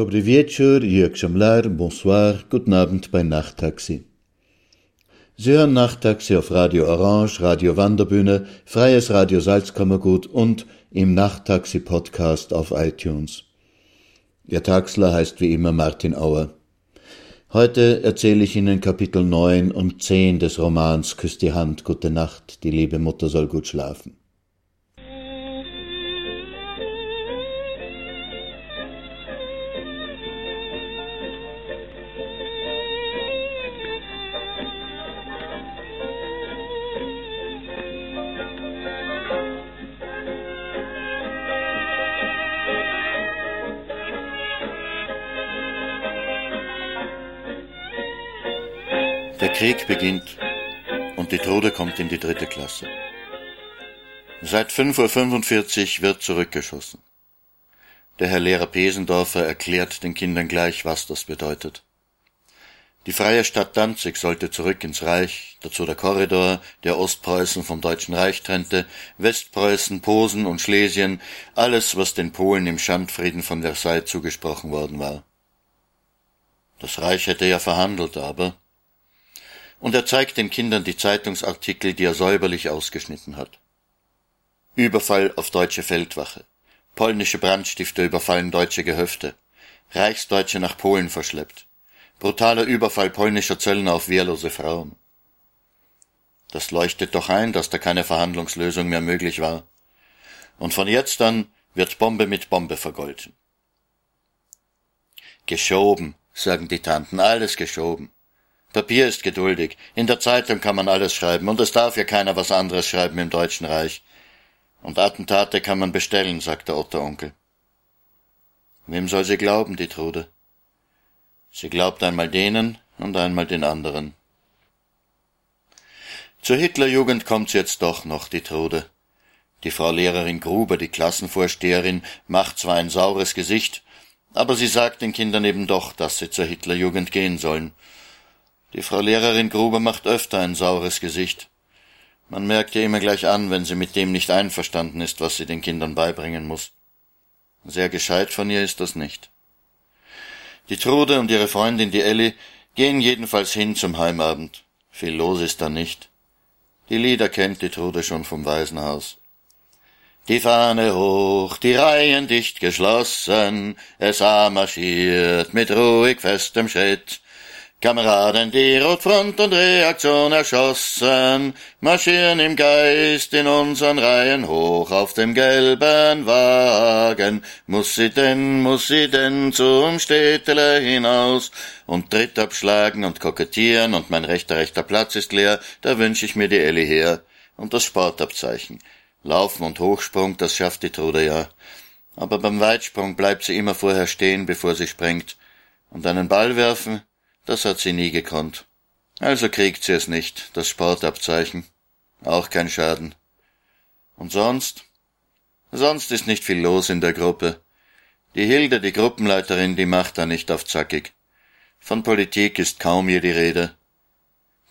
Dobry wieczór, Jörg bonsoir, guten Abend bei Nachttaxi. Sie hören Nachttaxi auf Radio Orange, Radio Wanderbühne, Freies Radio Salzkammergut und im Nachttaxi Podcast auf iTunes. Ihr Taxler heißt wie immer Martin Auer. Heute erzähle ich Ihnen Kapitel 9 und 10 des Romans Küss die Hand, gute Nacht, die liebe Mutter soll gut schlafen. Krieg beginnt und die Trude kommt in die dritte Klasse. Seit 5.45 Uhr wird zurückgeschossen. Der Herr Lehrer Pesendorfer erklärt den Kindern gleich, was das bedeutet. Die freie Stadt Danzig sollte zurück ins Reich, dazu der Korridor, der Ostpreußen vom Deutschen Reich trennte, Westpreußen, Posen und Schlesien, alles, was den Polen im Schandfrieden von Versailles zugesprochen worden war. Das Reich hätte ja verhandelt, aber und er zeigt den Kindern die Zeitungsartikel, die er säuberlich ausgeschnitten hat. Überfall auf deutsche Feldwache. Polnische Brandstifter überfallen deutsche Gehöfte. Reichsdeutsche nach Polen verschleppt. Brutaler Überfall polnischer Zöllner auf wehrlose Frauen. Das leuchtet doch ein, dass da keine Verhandlungslösung mehr möglich war. Und von jetzt an wird Bombe mit Bombe vergolten. Geschoben, sagen die Tanten, alles geschoben. Papier ist geduldig. In der Zeitung kann man alles schreiben, und es darf ja keiner was anderes schreiben im Deutschen Reich. Und Attentate kann man bestellen, sagt der Otteronkel. Wem soll sie glauben, die Trude? Sie glaubt einmal denen und einmal den anderen. Zur Hitlerjugend kommt's jetzt doch noch, die Trude. Die Frau Lehrerin Gruber, die Klassenvorsteherin, macht zwar ein saures Gesicht, aber sie sagt den Kindern eben doch, dass sie zur Hitlerjugend gehen sollen, die Frau Lehrerin Gruber macht öfter ein saures Gesicht. Man merkt ihr immer gleich an, wenn sie mit dem nicht einverstanden ist, was sie den Kindern beibringen muss. Sehr gescheit von ihr ist das nicht. Die Trude und ihre Freundin, die Elli, gehen jedenfalls hin zum Heimabend. Viel los ist da nicht. Die Lieder kennt die Trude schon vom Waisenhaus. Die Fahne hoch, die Reihen dicht geschlossen, es marschiert mit ruhig festem Schritt, Kameraden, die Rotfront und Reaktion erschossen, marschieren im Geist in unseren Reihen hoch auf dem gelben Wagen. Muss sie denn, muss sie denn zum Städtele hinaus und Tritt abschlagen und kokettieren und mein rechter, rechter Platz ist leer, da wünsch ich mir die Elli her und das Sportabzeichen. Laufen und Hochsprung, das schafft die Trude ja. Aber beim Weitsprung bleibt sie immer vorher stehen, bevor sie springt. Und einen Ball werfen, das hat sie nie gekonnt. Also kriegt sie es nicht, das Sportabzeichen. Auch kein Schaden. Und sonst? Sonst ist nicht viel los in der Gruppe. Die Hilde, die Gruppenleiterin, die macht da nicht auf zackig. Von Politik ist kaum je die Rede.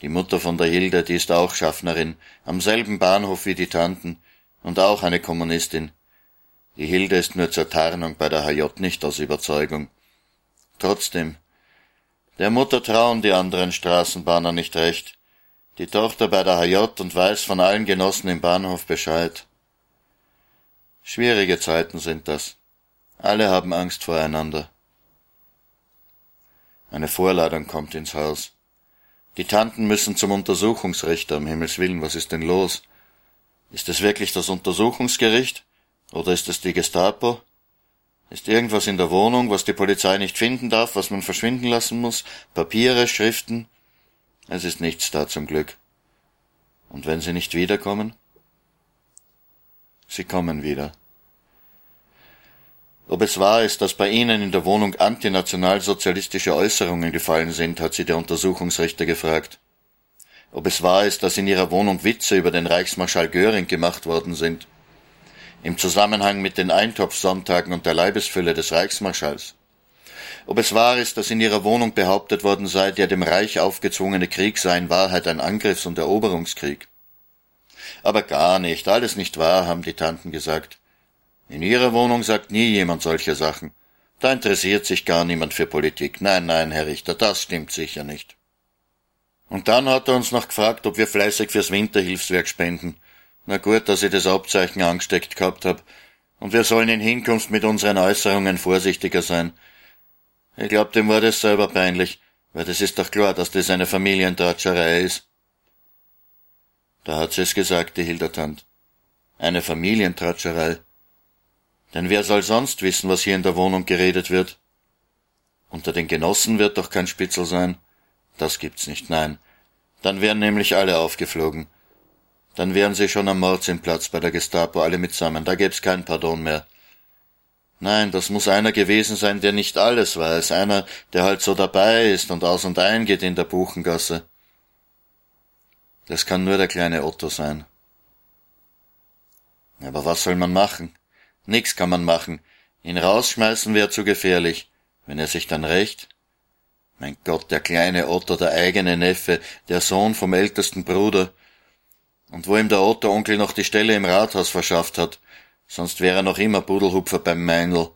Die Mutter von der Hilde, die ist auch Schaffnerin, am selben Bahnhof wie die Tanten und auch eine Kommunistin. Die Hilde ist nur zur Tarnung bei der HJ nicht aus Überzeugung. Trotzdem, der Mutter trauen die anderen Straßenbahner nicht recht. Die Tochter bei der HJ und weiß von allen Genossen im Bahnhof Bescheid. Schwierige Zeiten sind das. Alle haben Angst voreinander. Eine Vorladung kommt ins Haus. Die Tanten müssen zum Untersuchungsrichter, um Himmels willen, was ist denn los? Ist es wirklich das Untersuchungsgericht? Oder ist es die Gestapo? Ist irgendwas in der Wohnung, was die Polizei nicht finden darf, was man verschwinden lassen muss? Papiere, Schriften? Es ist nichts da zum Glück. Und wenn sie nicht wiederkommen? Sie kommen wieder. Ob es wahr ist, dass bei Ihnen in der Wohnung antinationalsozialistische Äußerungen gefallen sind, hat sie der Untersuchungsrichter gefragt. Ob es wahr ist, dass in Ihrer Wohnung Witze über den Reichsmarschall Göring gemacht worden sind im Zusammenhang mit den Eintopfsonntagen und der Leibesfülle des Reichsmarschalls. Ob es wahr ist, dass in ihrer Wohnung behauptet worden sei, der dem Reich aufgezwungene Krieg sei in Wahrheit ein Angriffs- und Eroberungskrieg. Aber gar nicht, alles nicht wahr, haben die Tanten gesagt. In ihrer Wohnung sagt nie jemand solche Sachen. Da interessiert sich gar niemand für Politik. Nein, nein, Herr Richter, das stimmt sicher nicht. Und dann hat er uns noch gefragt, ob wir fleißig fürs Winterhilfswerk spenden. Na gut, dass ich das Abzeichen angesteckt gehabt hab. Und wir sollen in Hinkunft mit unseren Äußerungen vorsichtiger sein. Ich glaub, dem war das selber peinlich, weil das ist doch klar, dass das eine Familientratscherei ist. Da hat sie es gesagt, die Hildertand. Eine Familientratscherei. Denn wer soll sonst wissen, was hier in der Wohnung geredet wird? Unter den Genossen wird doch kein Spitzel sein. Das gibt's nicht, nein. Dann wären nämlich alle aufgeflogen. Dann wären sie schon am Mordsinnplatz bei der Gestapo, alle mitsammen. Da gäb's kein Pardon mehr. Nein, das muss einer gewesen sein, der nicht alles weiß, einer, der halt so dabei ist und aus und ein geht in der Buchengasse. Das kann nur der kleine Otto sein. Aber was soll man machen? Nix kann man machen. Ihn rausschmeißen wäre zu gefährlich. Wenn er sich dann rächt? Mein Gott, der kleine Otto, der eigene Neffe, der Sohn vom ältesten Bruder, und wo ihm der Otto-Onkel noch die Stelle im Rathaus verschafft hat, sonst wäre er noch immer Pudelhupfer beim Meinl.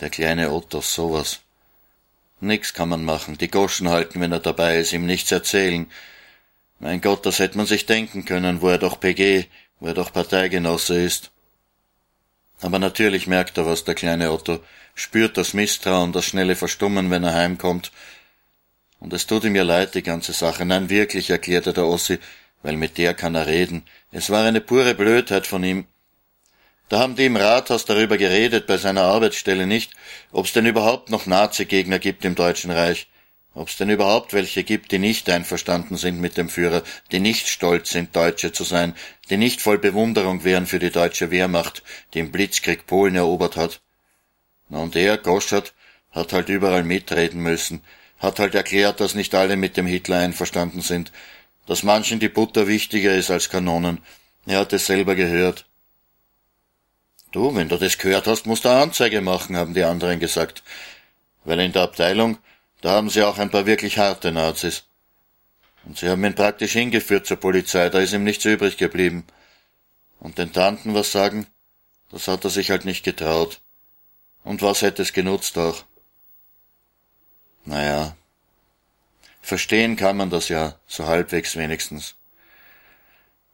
Der kleine Otto, sowas. Nix kann man machen, die Goschen halten, wenn er dabei ist, ihm nichts erzählen. Mein Gott, das hätte man sich denken können, wo er doch PG, wo er doch Parteigenosse ist. Aber natürlich merkt er was, der kleine Otto, spürt das Misstrauen, das schnelle Verstummen, wenn er heimkommt. Und es tut ihm ja leid, die ganze Sache. Nein, wirklich, erklärte der Ossi, weil mit der kann er reden. Es war eine pure Blödheit von ihm. Da haben die im Rathaus darüber geredet, bei seiner Arbeitsstelle nicht, ob's denn überhaupt noch Nazi-Gegner gibt im Deutschen Reich, ob's denn überhaupt welche gibt, die nicht einverstanden sind mit dem Führer, die nicht stolz sind, Deutsche zu sein, die nicht voll Bewunderung wären für die deutsche Wehrmacht, die im Blitzkrieg Polen erobert hat. Na und er, Goschert, hat halt überall mitreden müssen, hat halt erklärt, dass nicht alle mit dem Hitler einverstanden sind, dass manchen die Butter wichtiger ist als Kanonen. Er hat es selber gehört. Du, wenn du das gehört hast, musst du Anzeige machen, haben die anderen gesagt. Weil in der Abteilung, da haben sie auch ein paar wirklich harte Nazis. Und sie haben ihn praktisch hingeführt zur Polizei, da ist ihm nichts übrig geblieben. Und den Tanten was sagen, das hat er sich halt nicht getraut. Und was hätte es genutzt auch? Naja, Verstehen kann man das ja, so halbwegs wenigstens.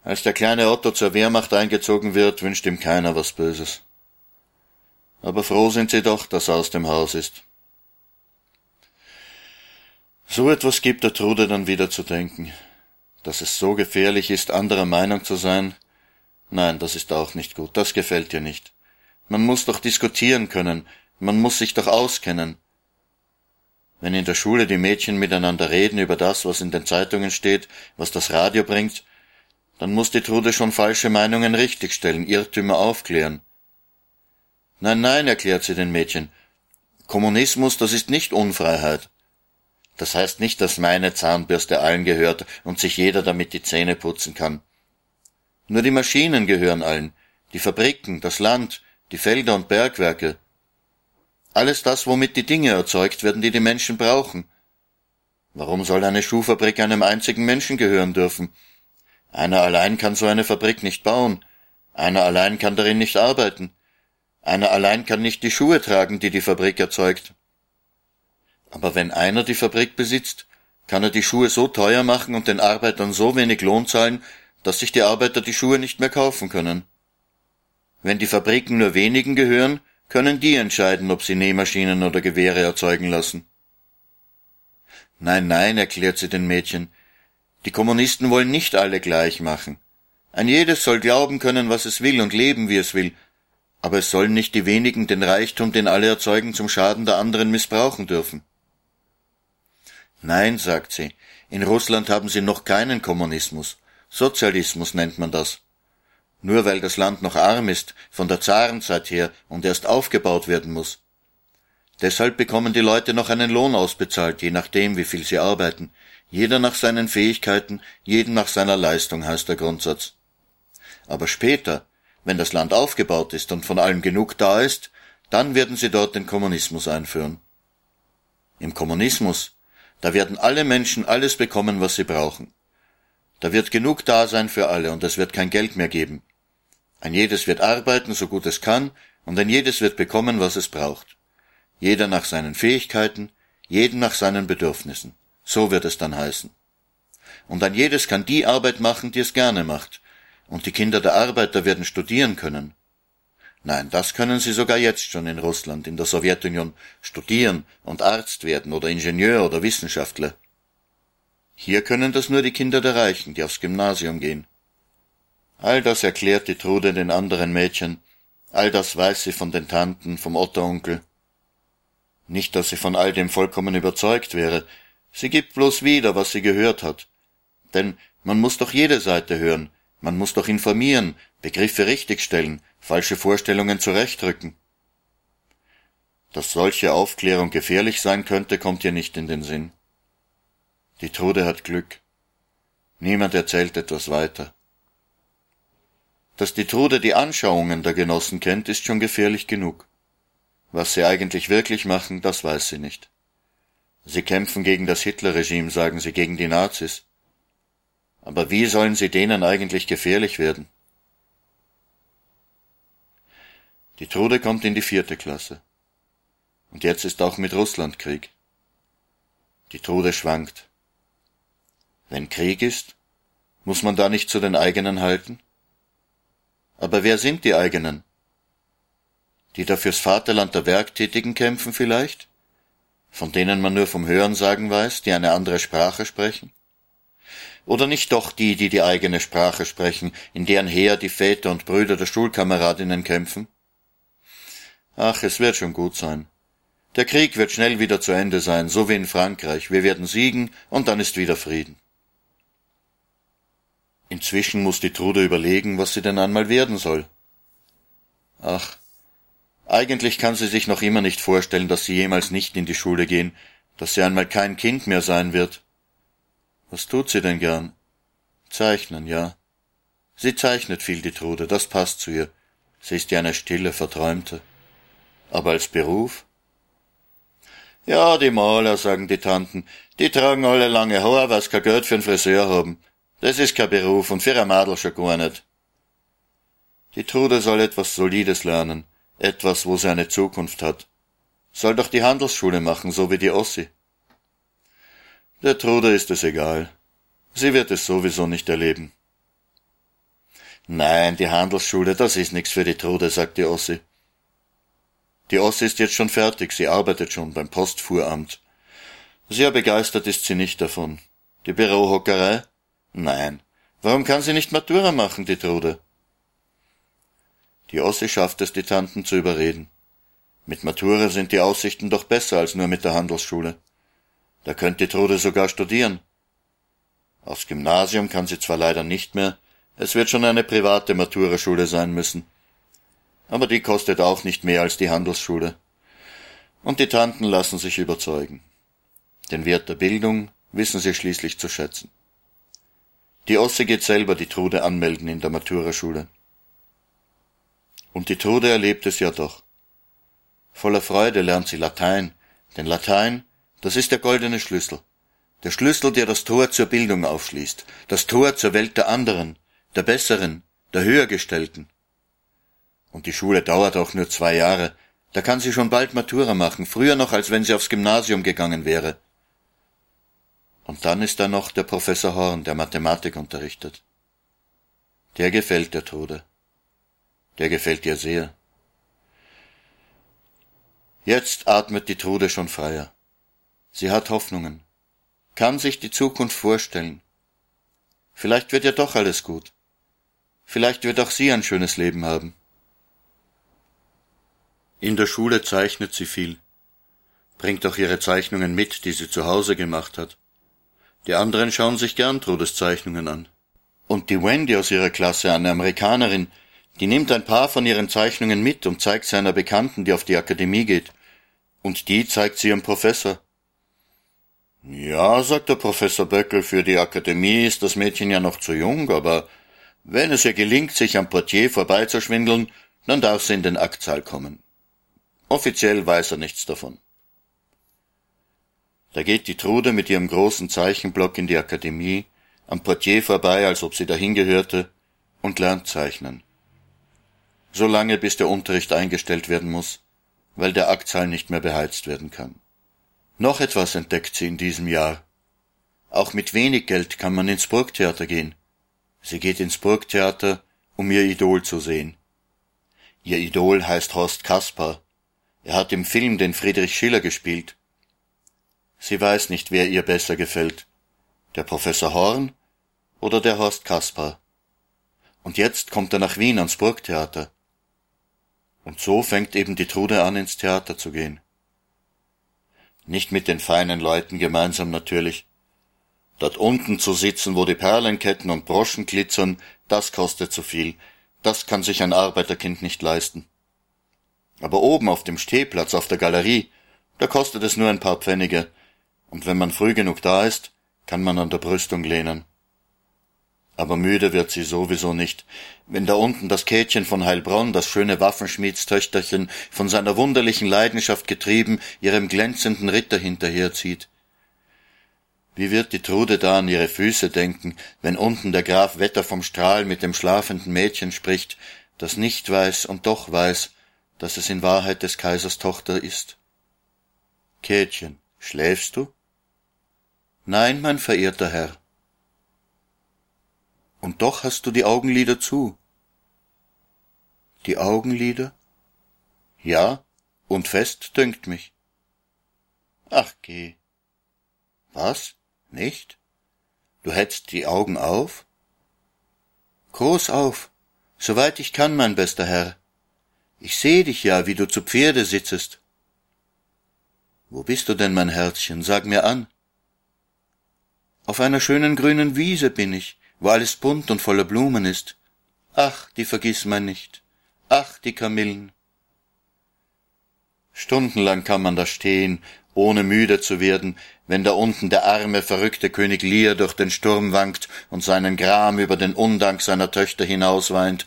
Als der kleine Otto zur Wehrmacht eingezogen wird, wünscht ihm keiner was Böses. Aber froh sind sie doch, dass er aus dem Haus ist. So etwas gibt der Trude dann wieder zu denken. Dass es so gefährlich ist, anderer Meinung zu sein, nein, das ist auch nicht gut, das gefällt dir nicht. Man muss doch diskutieren können, man muss sich doch auskennen, wenn in der Schule die Mädchen miteinander reden über das, was in den Zeitungen steht, was das Radio bringt, dann muss die Trude schon falsche Meinungen richtigstellen, Irrtümer aufklären. Nein, nein, erklärt sie den Mädchen. Kommunismus, das ist nicht Unfreiheit. Das heißt nicht, dass meine Zahnbürste allen gehört und sich jeder damit die Zähne putzen kann. Nur die Maschinen gehören allen, die Fabriken, das Land, die Felder und Bergwerke. Alles das, womit die Dinge erzeugt werden, die die Menschen brauchen. Warum soll eine Schuhfabrik einem einzigen Menschen gehören dürfen? Einer allein kann so eine Fabrik nicht bauen. Einer allein kann darin nicht arbeiten. Einer allein kann nicht die Schuhe tragen, die die Fabrik erzeugt. Aber wenn einer die Fabrik besitzt, kann er die Schuhe so teuer machen und den Arbeitern so wenig Lohn zahlen, dass sich die Arbeiter die Schuhe nicht mehr kaufen können. Wenn die Fabriken nur wenigen gehören, können die entscheiden, ob sie Nähmaschinen oder Gewehre erzeugen lassen. Nein, nein, erklärt sie den Mädchen, die Kommunisten wollen nicht alle gleich machen. Ein jedes soll glauben können, was es will und leben, wie es will, aber es sollen nicht die wenigen den Reichtum, den alle erzeugen, zum Schaden der anderen missbrauchen dürfen. Nein, sagt sie, in Russland haben sie noch keinen Kommunismus. Sozialismus nennt man das. Nur weil das Land noch arm ist, von der Zarenzeit her und erst aufgebaut werden muss. Deshalb bekommen die Leute noch einen Lohn ausbezahlt, je nachdem, wie viel sie arbeiten. Jeder nach seinen Fähigkeiten, jeden nach seiner Leistung heißt der Grundsatz. Aber später, wenn das Land aufgebaut ist und von allem genug da ist, dann werden sie dort den Kommunismus einführen. Im Kommunismus da werden alle Menschen alles bekommen, was sie brauchen. Da wird genug da sein für alle und es wird kein Geld mehr geben. Ein jedes wird arbeiten, so gut es kann, und ein jedes wird bekommen, was es braucht. Jeder nach seinen Fähigkeiten, jeden nach seinen Bedürfnissen. So wird es dann heißen. Und ein jedes kann die Arbeit machen, die es gerne macht. Und die Kinder der Arbeiter werden studieren können. Nein, das können sie sogar jetzt schon in Russland, in der Sowjetunion, studieren und Arzt werden oder Ingenieur oder Wissenschaftler. Hier können das nur die Kinder der Reichen, die aufs Gymnasium gehen. All das erklärt die Trude den anderen Mädchen, all das weiß sie von den Tanten, vom Otteronkel. Nicht, dass sie von all dem vollkommen überzeugt wäre, sie gibt bloß wieder, was sie gehört hat. Denn man muss doch jede Seite hören, man muss doch informieren, Begriffe richtigstellen, falsche Vorstellungen zurechtrücken. Dass solche Aufklärung gefährlich sein könnte, kommt ihr nicht in den Sinn. Die Trude hat Glück. Niemand erzählt etwas weiter. Dass die Trude die Anschauungen der Genossen kennt, ist schon gefährlich genug. Was sie eigentlich wirklich machen, das weiß sie nicht. Sie kämpfen gegen das Hitlerregime, sagen sie, gegen die Nazis. Aber wie sollen sie denen eigentlich gefährlich werden? Die Trude kommt in die vierte Klasse. Und jetzt ist auch mit Russland Krieg. Die Trude schwankt. Wenn Krieg ist, muss man da nicht zu den eigenen halten? Aber wer sind die eigenen? Die da fürs Vaterland der Werktätigen kämpfen vielleicht? Von denen man nur vom Hörensagen weiß, die eine andere Sprache sprechen? Oder nicht doch die, die die eigene Sprache sprechen, in deren Heer die Väter und Brüder der Schulkameradinnen kämpfen? Ach, es wird schon gut sein. Der Krieg wird schnell wieder zu Ende sein, so wie in Frankreich. Wir werden siegen und dann ist wieder Frieden. Inzwischen muss die Trude überlegen, was sie denn einmal werden soll. Ach, eigentlich kann sie sich noch immer nicht vorstellen, dass sie jemals nicht in die Schule gehen, dass sie einmal kein Kind mehr sein wird. Was tut sie denn gern? Zeichnen, ja. Sie zeichnet viel, die Trude, das passt zu ihr. Sie ist ja eine stille, verträumte. Aber als Beruf? Ja, die Maler, sagen die Tanten, die tragen alle lange Haar, sie kein Geld für einen Friseur haben. Das ist kein Beruf und für ein Madel schon gar nicht. Die Trude soll etwas Solides lernen, etwas, wo sie eine Zukunft hat. Soll doch die Handelsschule machen, so wie die Ossi. Der Trude ist es egal. Sie wird es sowieso nicht erleben. Nein, die Handelsschule, das ist nix für die Trude, sagt die Ossi. Die Ossi ist jetzt schon fertig, sie arbeitet schon beim Postfuhramt. Sehr begeistert ist sie nicht davon. Die Bürohockerei? Nein. Warum kann sie nicht Matura machen, die Trude? Die Ossi schafft es, die Tanten zu überreden. Mit Matura sind die Aussichten doch besser als nur mit der Handelsschule. Da könnte die Trude sogar studieren. Aufs Gymnasium kann sie zwar leider nicht mehr, es wird schon eine private Maturaschule sein müssen aber die kostet auch nicht mehr als die Handelsschule. Und die Tanten lassen sich überzeugen. Den Wert der Bildung wissen sie schließlich zu schätzen. Die Osse geht selber die Trude anmelden in der Maturaschule. Und die Trude erlebt es ja doch. Voller Freude lernt sie Latein, denn Latein, das ist der goldene Schlüssel. der Schlüssel, der das Tor zur Bildung aufschließt, das Tor zur Welt der anderen, der Besseren, der Höhergestellten. Und die Schule dauert auch nur zwei Jahre, da kann sie schon bald Matura machen, früher noch, als wenn sie aufs Gymnasium gegangen wäre. Und dann ist da noch der Professor Horn, der Mathematik unterrichtet. Der gefällt der Tode. Der gefällt ihr sehr. Jetzt atmet die Trude schon freier. Sie hat Hoffnungen, kann sich die Zukunft vorstellen. Vielleicht wird ja doch alles gut. Vielleicht wird auch sie ein schönes Leben haben. In der Schule zeichnet sie viel, bringt auch ihre Zeichnungen mit, die sie zu Hause gemacht hat. Die anderen schauen sich gern Trudes Zeichnungen an. Und die Wendy aus ihrer Klasse, eine Amerikanerin, die nimmt ein paar von ihren Zeichnungen mit und zeigt sie einer Bekannten, die auf die Akademie geht. Und die zeigt sie ihrem Professor. Ja, sagt der Professor Böckel, für die Akademie ist das Mädchen ja noch zu jung, aber wenn es ihr gelingt, sich am Portier vorbeizuschwindeln, dann darf sie in den Aktsaal kommen. Offiziell weiß er nichts davon. Da geht die Trude mit ihrem großen Zeichenblock in die Akademie, am Portier vorbei, als ob sie dahin gehörte, und lernt zeichnen. So lange, bis der Unterricht eingestellt werden muss, weil der Aktsaal nicht mehr beheizt werden kann. Noch etwas entdeckt sie in diesem Jahr. Auch mit wenig Geld kann man ins Burgtheater gehen. Sie geht ins Burgtheater, um ihr Idol zu sehen. Ihr Idol heißt Horst Kaspar. Er hat im Film den Friedrich Schiller gespielt. Sie weiß nicht, wer ihr besser gefällt. Der Professor Horn oder der Horst Kaspar. Und jetzt kommt er nach Wien ans Burgtheater. Und so fängt eben die Trude an, ins Theater zu gehen. Nicht mit den feinen Leuten gemeinsam natürlich. Dort unten zu sitzen, wo die Perlenketten und Broschen glitzern, das kostet zu viel. Das kann sich ein Arbeiterkind nicht leisten. Aber oben auf dem Stehplatz auf der Galerie, da kostet es nur ein paar Pfennige. Und wenn man früh genug da ist, kann man an der Brüstung lehnen. Aber müde wird sie sowieso nicht, wenn da unten das Käthchen von Heilbronn, das schöne Waffenschmiedstöchterchen, von seiner wunderlichen Leidenschaft getrieben, ihrem glänzenden Ritter hinterherzieht. Wie wird die Trude da an ihre Füße denken, wenn unten der Graf Wetter vom Strahl mit dem schlafenden Mädchen spricht, das nicht weiß und doch weiß, dass es in Wahrheit des Kaisers Tochter ist? Käthchen, schläfst du? Nein, mein verehrter Herr, und doch hast du die Augenlider zu. Die Augenlider? Ja, und fest dünkt mich. Ach geh. Was? Nicht? Du hättst die Augen auf? Groß auf, soweit ich kann, mein bester Herr. Ich seh dich ja, wie du zu Pferde sitzest. Wo bist du denn, mein Herzchen? Sag mir an. Auf einer schönen grünen Wiese bin ich, wo alles bunt und voller Blumen ist. Ach, die vergiss man nicht. Ach, die Kamillen. Stundenlang kann man da stehen, ohne müde zu werden, wenn da unten der arme, verrückte König Lear durch den Sturm wankt und seinen Gram über den Undank seiner Töchter hinausweint,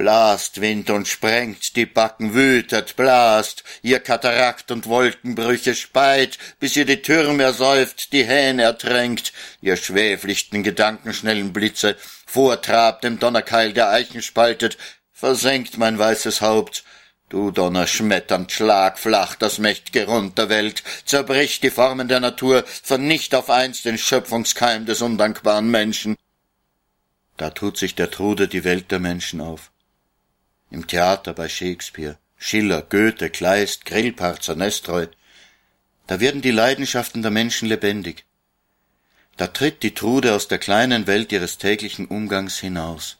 blast Wind und sprengt, die Backen wütet, blast, ihr Katarakt und Wolkenbrüche speit, bis ihr die Türme ersäuft, die Hähne ertränkt, ihr schwäflichten gedankenschnellen Blitze, vortrabt im Donnerkeil der Eichen spaltet, versenkt mein weißes Haupt, Du Donner schmetternd schlag flach das mächtige Rund der Welt, zerbrich die Formen der Natur, vernicht auf einst den Schöpfungskeim des undankbaren Menschen. Da tut sich der Trude die Welt der Menschen auf im Theater bei Shakespeare, Schiller, Goethe, Kleist, Grillparzer, Nestroy. Da werden die Leidenschaften der Menschen lebendig. Da tritt die Trude aus der kleinen Welt ihres täglichen Umgangs hinaus.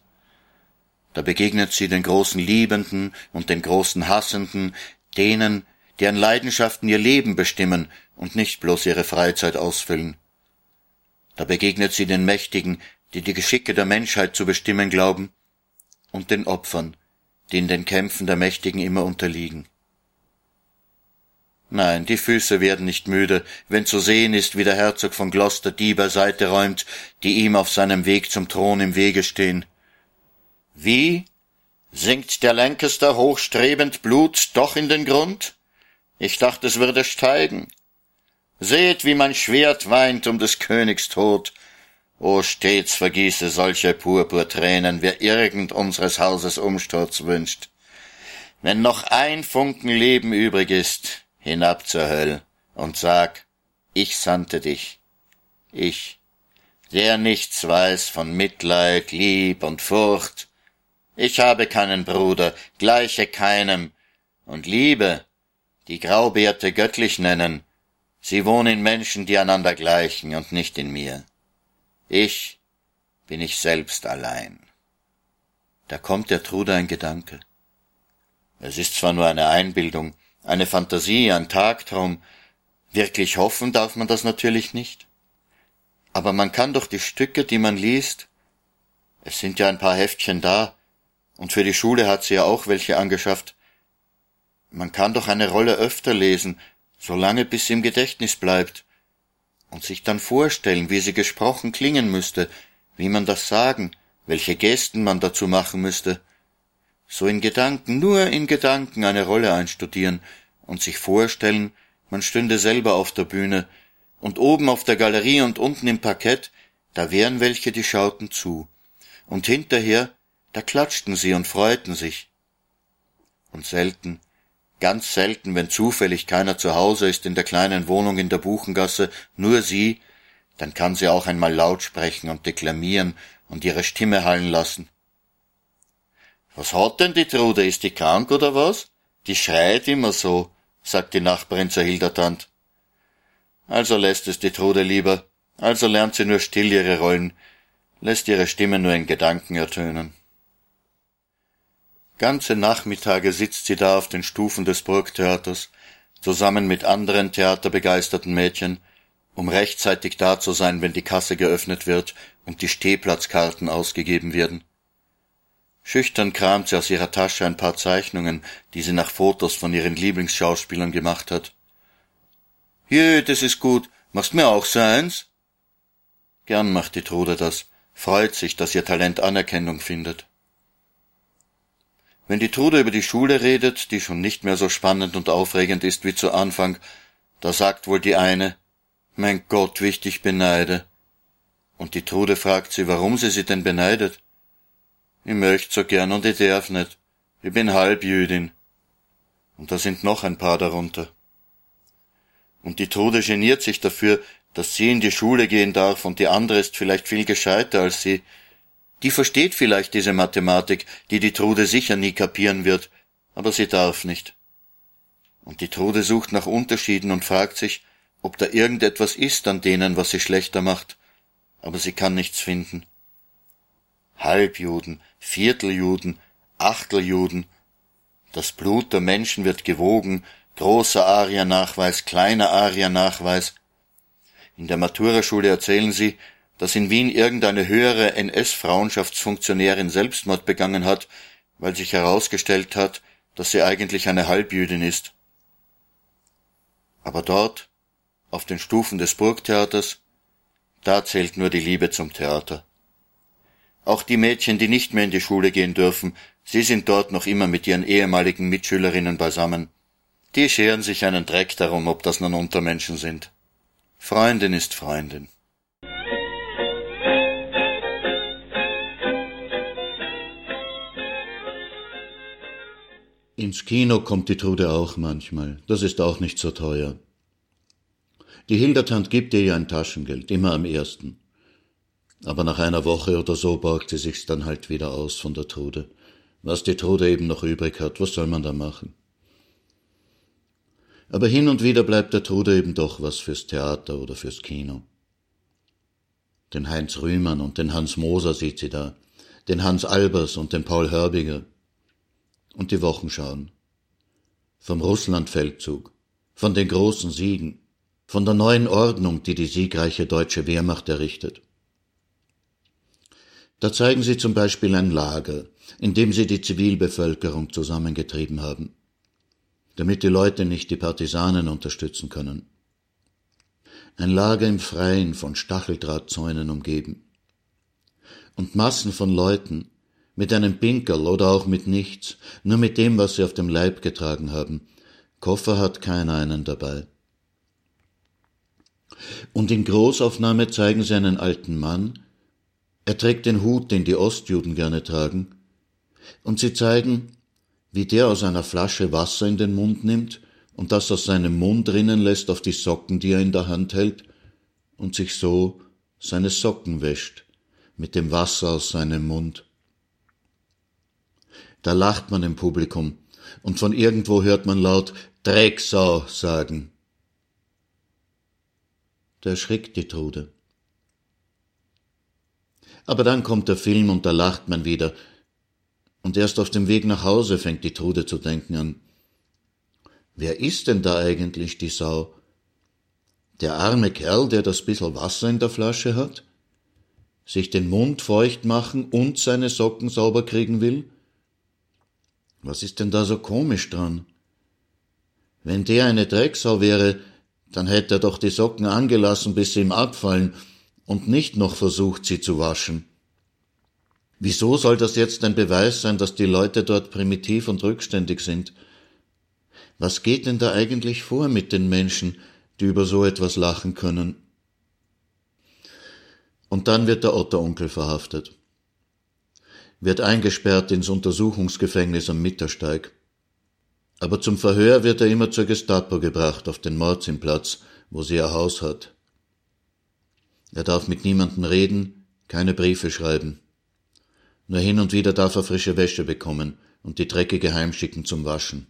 Da begegnet sie den großen Liebenden und den großen Hassenden, denen, deren Leidenschaften ihr Leben bestimmen und nicht bloß ihre Freizeit ausfüllen. Da begegnet sie den Mächtigen, die die Geschicke der Menschheit zu bestimmen glauben, und den Opfern, die in den Kämpfen der Mächtigen immer unterliegen. Nein, die Füße werden nicht müde, wenn zu sehen ist, wie der Herzog von Gloucester die beiseite räumt, die ihm auf seinem Weg zum Thron im Wege stehen. Wie? Sinkt der Lancaster hochstrebend Blut doch in den Grund? Ich dachte, es würde steigen. Seht, wie mein Schwert weint um des Königs Tod. O stets vergieße solche Purpurtränen, wer irgend unseres Hauses Umsturz wünscht. Wenn noch ein Funken Leben übrig ist, hinab zur Höll und sag, ich sandte dich. Ich, der nichts weiß von Mitleid, Lieb und Furcht. Ich habe keinen Bruder, gleiche keinem, und Liebe, die Graubärte göttlich nennen, sie wohnen in Menschen, die einander gleichen und nicht in mir. Ich bin ich selbst allein. Da kommt der Trude ein Gedanke. Es ist zwar nur eine Einbildung, eine Fantasie, ein Tagtraum, wirklich hoffen darf man das natürlich nicht. Aber man kann doch die Stücke, die man liest, es sind ja ein paar Heftchen da, und für die Schule hat sie ja auch welche angeschafft, man kann doch eine Rolle öfter lesen, solange bis sie im Gedächtnis bleibt, und sich dann vorstellen, wie sie gesprochen klingen müsste, wie man das sagen, welche Gesten man dazu machen müsste, so in Gedanken, nur in Gedanken eine Rolle einstudieren und sich vorstellen, man stünde selber auf der Bühne, und oben auf der Galerie und unten im Parkett, da wären welche, die schauten zu, und hinterher, da klatschten sie und freuten sich. Und selten, Ganz selten, wenn zufällig keiner zu Hause ist in der kleinen Wohnung in der Buchengasse, nur sie, dann kann sie auch einmal laut sprechen und deklamieren und ihre Stimme hallen lassen. Was hat denn die Trude? Ist die krank oder was? Die schreit immer so, sagt die Nachbarin zur Hildertand. Also lässt es die Trude lieber, also lernt sie nur still ihre Rollen, lässt ihre Stimme nur in Gedanken ertönen. Ganze Nachmittage sitzt sie da auf den Stufen des Burgtheaters, zusammen mit anderen theaterbegeisterten Mädchen, um rechtzeitig da zu sein, wenn die Kasse geöffnet wird und die Stehplatzkarten ausgegeben werden. Schüchtern kramt sie aus ihrer Tasche ein paar Zeichnungen, die sie nach Fotos von ihren Lieblingsschauspielern gemacht hat. Je, das ist gut. Machst mir auch so eins? Gern macht die Trude das, freut sich, dass ihr Talent Anerkennung findet. Wenn die Trude über die Schule redet, die schon nicht mehr so spannend und aufregend ist wie zu Anfang, da sagt wohl die eine, mein Gott, wie ich dich beneide. Und die Trude fragt sie, warum sie sie denn beneidet. Ich möcht so gern und ich darf nicht. Ich bin Halbjüdin. Und da sind noch ein paar darunter. Und die Trude geniert sich dafür, dass sie in die Schule gehen darf und die andere ist vielleicht viel gescheiter als sie, die versteht vielleicht diese Mathematik, die die Trude sicher nie kapieren wird, aber sie darf nicht. Und die Trude sucht nach Unterschieden und fragt sich, ob da irgendetwas ist an denen, was sie schlechter macht, aber sie kann nichts finden. Halbjuden, Vierteljuden, Achteljuden. Das Blut der Menschen wird gewogen, großer Ariernachweis, kleiner Ariernachweis. In der Maturaschule erzählen sie, dass in Wien irgendeine höhere NS-Frauenschaftsfunktionärin Selbstmord begangen hat, weil sich herausgestellt hat, dass sie eigentlich eine Halbjüdin ist. Aber dort, auf den Stufen des Burgtheaters, da zählt nur die Liebe zum Theater. Auch die Mädchen, die nicht mehr in die Schule gehen dürfen, sie sind dort noch immer mit ihren ehemaligen Mitschülerinnen beisammen. Die scheren sich einen Dreck darum, ob das nun Untermenschen sind. Freundin ist Freundin. Ins Kino kommt die Trude auch manchmal. Das ist auch nicht so teuer. Die Hildertand gibt ihr ja ein Taschengeld, immer am ersten. Aber nach einer Woche oder so borgt sie sich's dann halt wieder aus von der Trude. Was die Trude eben noch übrig hat, was soll man da machen? Aber hin und wieder bleibt der Trude eben doch was fürs Theater oder fürs Kino. Den Heinz Rühmann und den Hans Moser sieht sie da, den Hans Albers und den Paul Hörbiger, und die Wochenschauen. Vom Russlandfeldzug, von den großen Siegen, von der neuen Ordnung, die die siegreiche deutsche Wehrmacht errichtet. Da zeigen sie zum Beispiel ein Lager, in dem sie die Zivilbevölkerung zusammengetrieben haben, damit die Leute nicht die Partisanen unterstützen können. Ein Lager im Freien von Stacheldrahtzäunen umgeben. Und Massen von Leuten, mit einem Pinkel oder auch mit nichts, nur mit dem, was sie auf dem Leib getragen haben. Koffer hat keiner einen dabei. Und in Großaufnahme zeigen sie einen alten Mann, er trägt den Hut, den die Ostjuden gerne tragen, und sie zeigen, wie der aus einer Flasche Wasser in den Mund nimmt und das aus seinem Mund rinnen lässt auf die Socken, die er in der Hand hält, und sich so seine Socken wäscht mit dem Wasser aus seinem Mund. Da lacht man im Publikum, und von irgendwo hört man laut Drecksau sagen. Da erschrickt die Trude. Aber dann kommt der Film und da lacht man wieder. Und erst auf dem Weg nach Hause fängt die Trude zu denken an. Wer ist denn da eigentlich die Sau? Der arme Kerl, der das bissel Wasser in der Flasche hat? Sich den Mund feucht machen und seine Socken sauber kriegen will? Was ist denn da so komisch dran? Wenn der eine Drecksau wäre, dann hätte er doch die Socken angelassen, bis sie ihm abfallen und nicht noch versucht, sie zu waschen. Wieso soll das jetzt ein Beweis sein, dass die Leute dort primitiv und rückständig sind? Was geht denn da eigentlich vor mit den Menschen, die über so etwas lachen können? Und dann wird der Otteronkel verhaftet, wird eingesperrt ins Untersuchungsgefängnis am Mittersteig. Aber zum Verhör wird er immer zur Gestapo gebracht, auf den Mordsimplatz, wo sie ihr Haus hat. Er darf mit niemandem reden, keine Briefe schreiben. Nur hin und wieder darf er frische Wäsche bekommen und die dreckige heimschicken zum Waschen.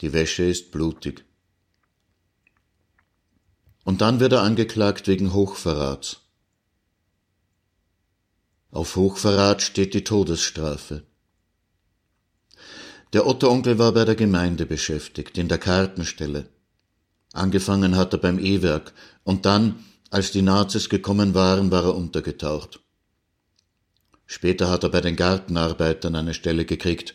Die Wäsche ist blutig. Und dann wird er angeklagt wegen Hochverrats. Auf Hochverrat steht die Todesstrafe. Der Otto-Onkel war bei der Gemeinde beschäftigt, in der Kartenstelle. Angefangen hat er beim E-Werk und dann, als die Nazis gekommen waren, war er untergetaucht. Später hat er bei den Gartenarbeitern eine Stelle gekriegt,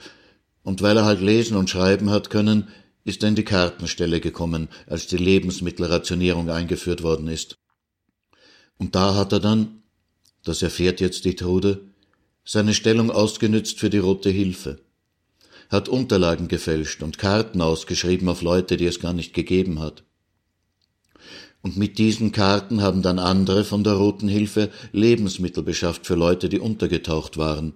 und weil er halt lesen und schreiben hat können, ist er in die Kartenstelle gekommen, als die Lebensmittelrationierung eingeführt worden ist. Und da hat er dann, das erfährt jetzt die Trude, seine Stellung ausgenützt für die Rote Hilfe, hat Unterlagen gefälscht und Karten ausgeschrieben auf Leute, die es gar nicht gegeben hat. Und mit diesen Karten haben dann andere von der Roten Hilfe Lebensmittel beschafft für Leute, die untergetaucht waren.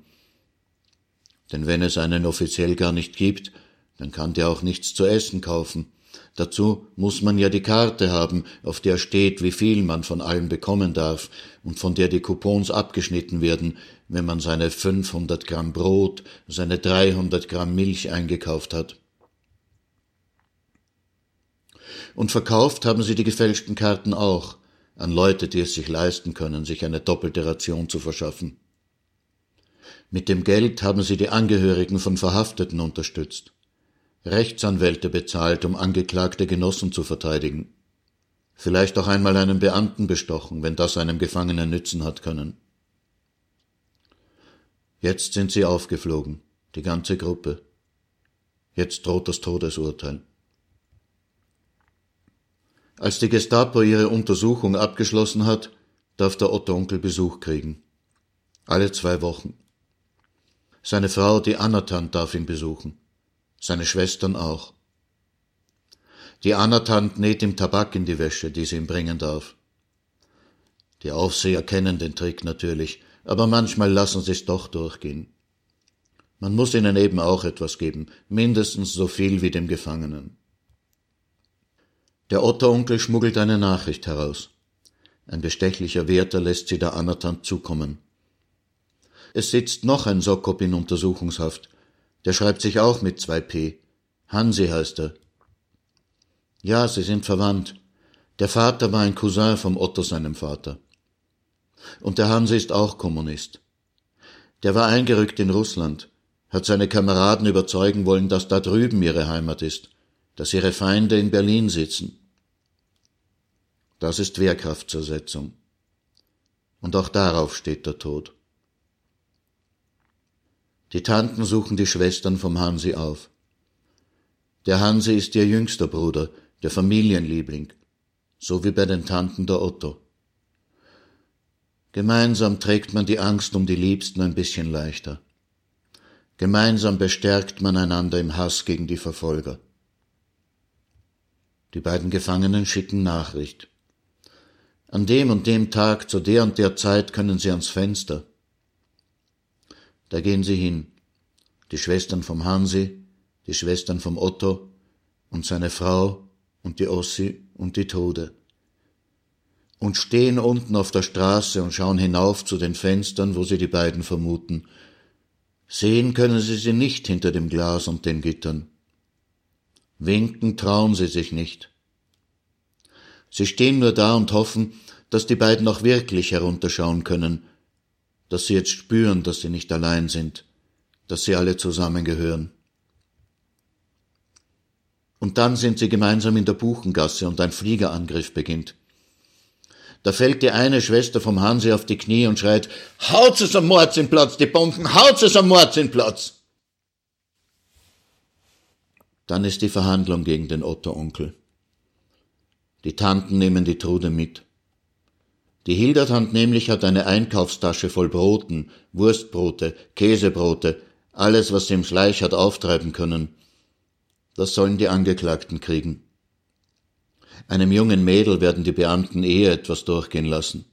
Denn wenn es einen offiziell gar nicht gibt, dann kann der auch nichts zu essen kaufen. Dazu muss man ja die Karte haben, auf der steht, wie viel man von allem bekommen darf und von der die Coupons abgeschnitten werden, wenn man seine 500 Gramm Brot, seine 300 Gramm Milch eingekauft hat. Und verkauft haben sie die gefälschten Karten auch an Leute, die es sich leisten können, sich eine doppelte Ration zu verschaffen. Mit dem Geld haben sie die Angehörigen von Verhafteten unterstützt. Rechtsanwälte bezahlt, um angeklagte Genossen zu verteidigen. Vielleicht auch einmal einen Beamten bestochen, wenn das einem Gefangenen nützen hat können. Jetzt sind sie aufgeflogen, die ganze Gruppe. Jetzt droht das Todesurteil. Als die Gestapo ihre Untersuchung abgeschlossen hat, darf der Otto-Onkel Besuch kriegen. Alle zwei Wochen. Seine Frau, die Annatant, darf ihn besuchen seine Schwestern auch. Die Annatant näht ihm Tabak in die Wäsche, die sie ihm bringen darf. Die Aufseher kennen den Trick natürlich, aber manchmal lassen sie's doch durchgehen. Man muss ihnen eben auch etwas geben, mindestens so viel wie dem Gefangenen. Der Otteronkel schmuggelt eine Nachricht heraus. Ein bestechlicher Wärter lässt sie der Annatant zukommen. Es sitzt noch ein Sokop in Untersuchungshaft, der schreibt sich auch mit zwei P. Hansi heißt er. Ja, sie sind verwandt. Der Vater war ein Cousin vom Otto seinem Vater. Und der Hansi ist auch Kommunist. Der war eingerückt in Russland, hat seine Kameraden überzeugen wollen, dass da drüben ihre Heimat ist, dass ihre Feinde in Berlin sitzen. Das ist Wehrkraftzersetzung. Und auch darauf steht der Tod. Die Tanten suchen die Schwestern vom Hansi auf. Der Hansi ist ihr jüngster Bruder, der Familienliebling, so wie bei den Tanten der Otto. Gemeinsam trägt man die Angst um die Liebsten ein bisschen leichter. Gemeinsam bestärkt man einander im Hass gegen die Verfolger. Die beiden Gefangenen schicken Nachricht. An dem und dem Tag, zu der und der Zeit können Sie ans Fenster. Da gehen sie hin. Die Schwestern vom Hansi, die Schwestern vom Otto und seine Frau und die Ossi und die Tode. Und stehen unten auf der Straße und schauen hinauf zu den Fenstern, wo sie die beiden vermuten. Sehen können sie sie nicht hinter dem Glas und den Gittern. Winken trauen sie sich nicht. Sie stehen nur da und hoffen, dass die beiden auch wirklich herunterschauen können, dass sie jetzt spüren, dass sie nicht allein sind, dass sie alle zusammengehören. Und dann sind sie gemeinsam in der Buchengasse und ein Fliegerangriff beginnt. Da fällt die eine Schwester vom Hansi auf die Knie und schreit, Haut es am Platz, die Bomben, haut es am Platz! Dann ist die Verhandlung gegen den Otto-Onkel. Die Tanten nehmen die Trude mit. Die Hildertand nämlich hat eine Einkaufstasche voll Broten, Wurstbrote, Käsebrote, alles, was sie im Schleich hat auftreiben können. Das sollen die Angeklagten kriegen. Einem jungen Mädel werden die Beamten eher etwas durchgehen lassen.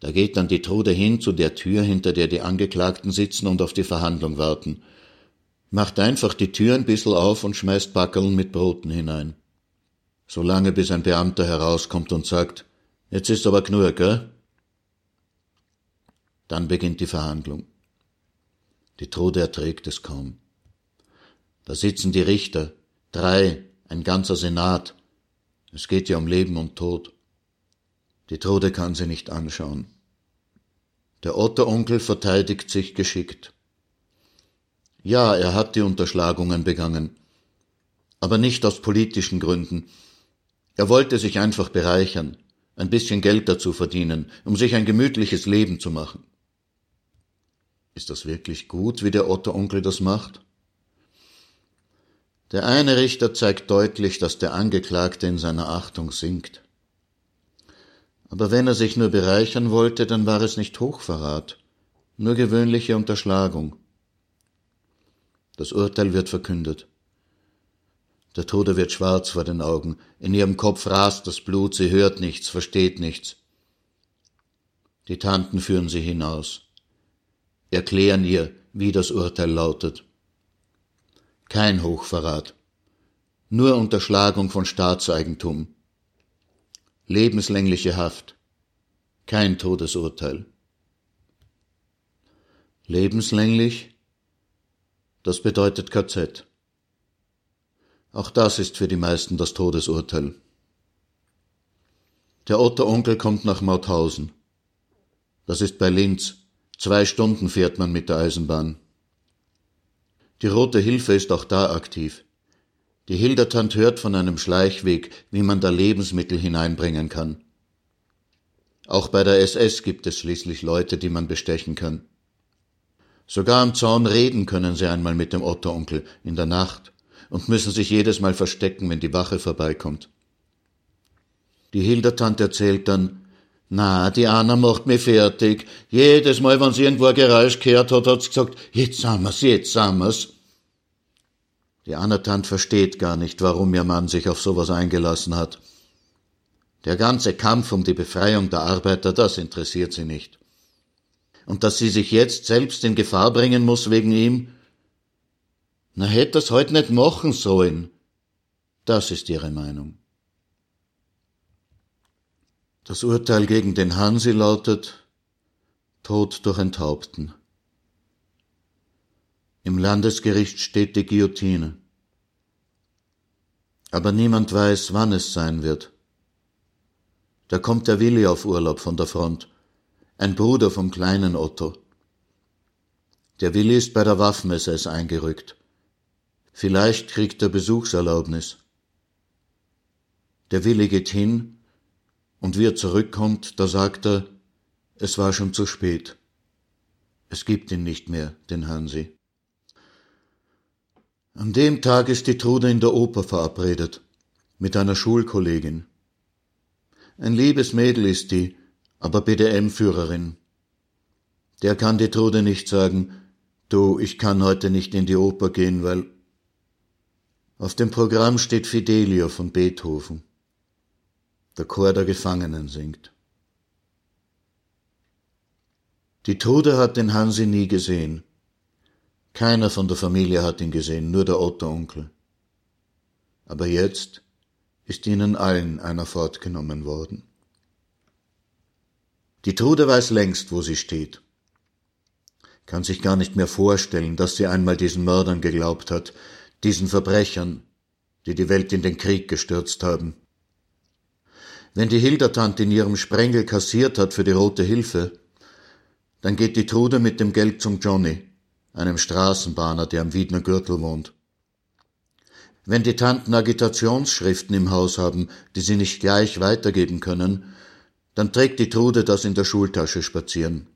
Da geht dann die Trude hin zu der Tür, hinter der die Angeklagten sitzen und auf die Verhandlung warten macht einfach die Tür ein bissel auf und schmeißt Backeln mit Broten hinein. Solange bis ein Beamter herauskommt und sagt, jetzt ist aber Knur, gell? Dann beginnt die Verhandlung. Die Trude erträgt es kaum. Da sitzen die Richter, drei, ein ganzer Senat. Es geht ja um Leben und Tod. Die Trude kann sie nicht anschauen. Der Otto-Onkel verteidigt sich geschickt. Ja, er hat die Unterschlagungen begangen, aber nicht aus politischen Gründen. Er wollte sich einfach bereichern, ein bisschen Geld dazu verdienen, um sich ein gemütliches Leben zu machen. Ist das wirklich gut, wie der Otto-Onkel das macht? Der eine Richter zeigt deutlich, dass der Angeklagte in seiner Achtung sinkt. Aber wenn er sich nur bereichern wollte, dann war es nicht Hochverrat, nur gewöhnliche Unterschlagung. Das Urteil wird verkündet. Der Tode wird schwarz vor den Augen, in ihrem Kopf rast das Blut, sie hört nichts, versteht nichts. Die Tanten führen sie hinaus, erklären ihr, wie das Urteil lautet. Kein Hochverrat, nur Unterschlagung von Staatseigentum, lebenslängliche Haft, kein Todesurteil. Lebenslänglich das bedeutet KZ. Auch das ist für die meisten das Todesurteil. Der Otto-Onkel kommt nach Mauthausen. Das ist bei Linz. Zwei Stunden fährt man mit der Eisenbahn. Die Rote Hilfe ist auch da aktiv. Die Hildertand hört von einem Schleichweg, wie man da Lebensmittel hineinbringen kann. Auch bei der SS gibt es schließlich Leute, die man bestechen kann. Sogar am Zaun reden können sie einmal mit dem Otto-Onkel in der Nacht und müssen sich jedes Mal verstecken, wenn die Wache vorbeikommt. Die Hildertante erzählt dann, na, die Anna macht mich fertig. Jedes Mal, wenn sie irgendwo ein Geräusch gehört hat, hat sie gesagt, jetzt wir's, jetzt wir's. Die Anna-Tant versteht gar nicht, warum ihr Mann sich auf sowas eingelassen hat. Der ganze Kampf um die Befreiung der Arbeiter, das interessiert sie nicht und dass sie sich jetzt selbst in Gefahr bringen muss wegen ihm? Na, hätte es heute nicht machen sollen. Das ist ihre Meinung. Das Urteil gegen den Hansi lautet Tod durch Enthaupten. Im Landesgericht steht die Guillotine. Aber niemand weiß, wann es sein wird. Da kommt der Willi auf Urlaub von der Front ein Bruder vom kleinen Otto. Der Willi ist bei der Waffen-SS eingerückt. Vielleicht kriegt er Besuchserlaubnis. Der Willi geht hin, und wie er zurückkommt, da sagt er, es war schon zu spät. Es gibt ihn nicht mehr, den Hansi. An dem Tag ist die Trude in der Oper verabredet, mit einer Schulkollegin. Ein liebes Mädel ist die, aber BDM-Führerin. Der kann die Trude nicht sagen, du, ich kann heute nicht in die Oper gehen, weil. Auf dem Programm steht Fidelio von Beethoven. Der Chor der Gefangenen singt. Die Trude hat den Hansi nie gesehen. Keiner von der Familie hat ihn gesehen, nur der Otto-Onkel. Aber jetzt ist ihnen allen einer fortgenommen worden. Die Trude weiß längst, wo sie steht. Kann sich gar nicht mehr vorstellen, dass sie einmal diesen Mördern geglaubt hat, diesen Verbrechern, die die Welt in den Krieg gestürzt haben. Wenn die Hildertante in ihrem Sprengel kassiert hat für die Rote Hilfe, dann geht die Trude mit dem Geld zum Johnny, einem Straßenbahner, der am Wiedner Gürtel wohnt. Wenn die Tanten Agitationsschriften im Haus haben, die sie nicht gleich weitergeben können, dann trägt die Trude das in der Schultasche spazieren.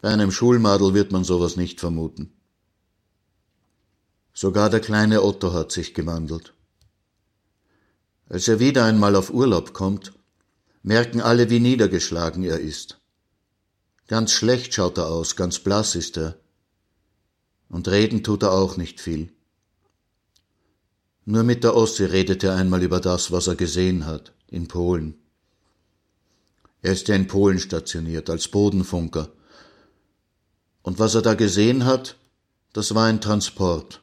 Bei einem Schulmadel wird man sowas nicht vermuten. Sogar der kleine Otto hat sich gewandelt. Als er wieder einmal auf Urlaub kommt, merken alle, wie niedergeschlagen er ist. Ganz schlecht schaut er aus, ganz blass ist er. Und reden tut er auch nicht viel. Nur mit der Ossi redet er einmal über das, was er gesehen hat, in Polen. Er ist ja in Polen stationiert, als Bodenfunker. Und was er da gesehen hat, das war ein Transport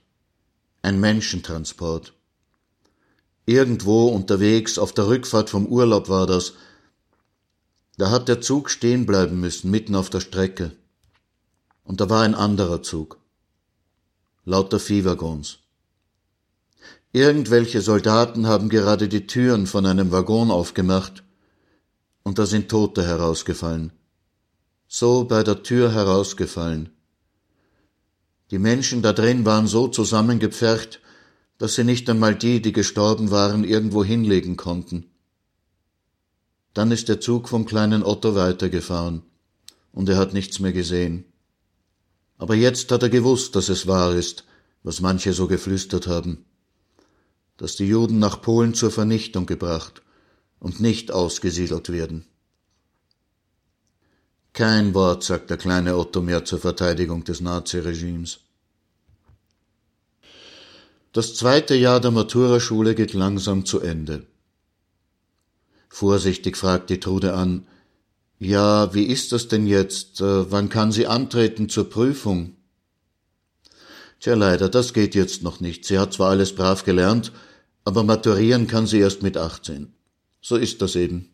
ein Menschentransport. Irgendwo unterwegs auf der Rückfahrt vom Urlaub war das. Da hat der Zug stehen bleiben müssen, mitten auf der Strecke. Und da war ein anderer Zug. Lauter Viehwaggons. Irgendwelche Soldaten haben gerade die Türen von einem Waggon aufgemacht, und da sind Tote herausgefallen. So bei der Tür herausgefallen. Die Menschen da drin waren so zusammengepfercht, dass sie nicht einmal die, die gestorben waren, irgendwo hinlegen konnten. Dann ist der Zug vom kleinen Otto weitergefahren, und er hat nichts mehr gesehen. Aber jetzt hat er gewusst, dass es wahr ist, was manche so geflüstert haben, dass die Juden nach Polen zur Vernichtung gebracht und nicht ausgesiedelt werden. Kein Wort sagt der kleine Otto mehr zur Verteidigung des Naziregimes. Das zweite Jahr der Maturaschule geht langsam zu Ende. Vorsichtig fragt die Trude an, ja, wie ist das denn jetzt? Äh, wann kann sie antreten zur Prüfung? Tja, leider, das geht jetzt noch nicht. Sie hat zwar alles brav gelernt, aber maturieren kann sie erst mit 18. So ist das eben.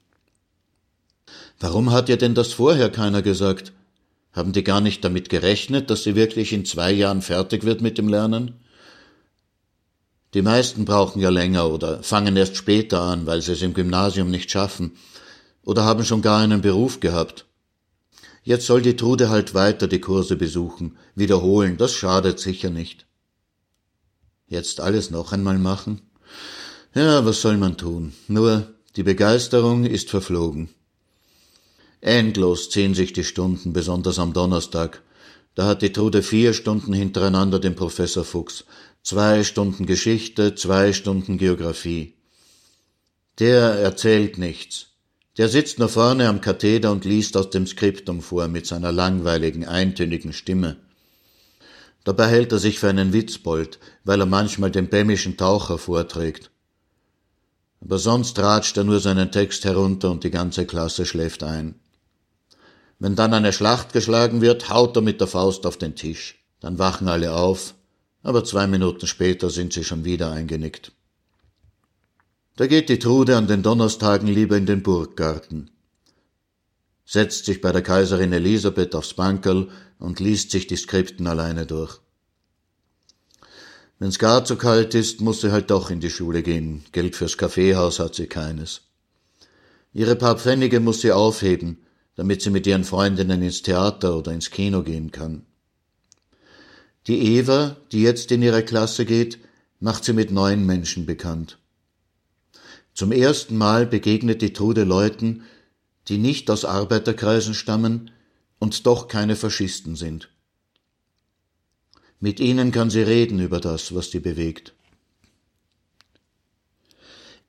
Warum hat ihr denn das vorher keiner gesagt? Haben die gar nicht damit gerechnet, dass sie wirklich in zwei Jahren fertig wird mit dem Lernen? Die meisten brauchen ja länger oder fangen erst später an, weil sie es im Gymnasium nicht schaffen oder haben schon gar einen Beruf gehabt. Jetzt soll die Trude halt weiter die Kurse besuchen, wiederholen, das schadet sicher nicht. Jetzt alles noch einmal machen? Ja, was soll man tun? Nur, die Begeisterung ist verflogen. Endlos ziehen sich die Stunden, besonders am Donnerstag. Da hat die Trude vier Stunden hintereinander den Professor Fuchs, zwei Stunden Geschichte, zwei Stunden Geographie. Der erzählt nichts. Der sitzt nur vorne am Katheder und liest aus dem Skriptum vor mit seiner langweiligen, eintönigen Stimme. Dabei hält er sich für einen Witzbold, weil er manchmal den bämischen Taucher vorträgt. Aber sonst ratscht er nur seinen Text herunter und die ganze Klasse schläft ein. Wenn dann eine Schlacht geschlagen wird, haut er mit der Faust auf den Tisch. Dann wachen alle auf, aber zwei Minuten später sind sie schon wieder eingenickt. Da geht die Trude an den Donnerstagen lieber in den Burggarten, setzt sich bei der Kaiserin Elisabeth aufs Bankerl und liest sich die Skripten alleine durch. Wenn's gar zu kalt ist, muss sie halt doch in die Schule gehen. Geld fürs Kaffeehaus hat sie keines. Ihre paar Pfennige muss sie aufheben, damit sie mit ihren Freundinnen ins Theater oder ins Kino gehen kann. Die Eva, die jetzt in ihre Klasse geht, macht sie mit neuen Menschen bekannt. Zum ersten Mal begegnet die Trude Leuten, die nicht aus Arbeiterkreisen stammen und doch keine Faschisten sind. Mit ihnen kann sie reden über das, was sie bewegt.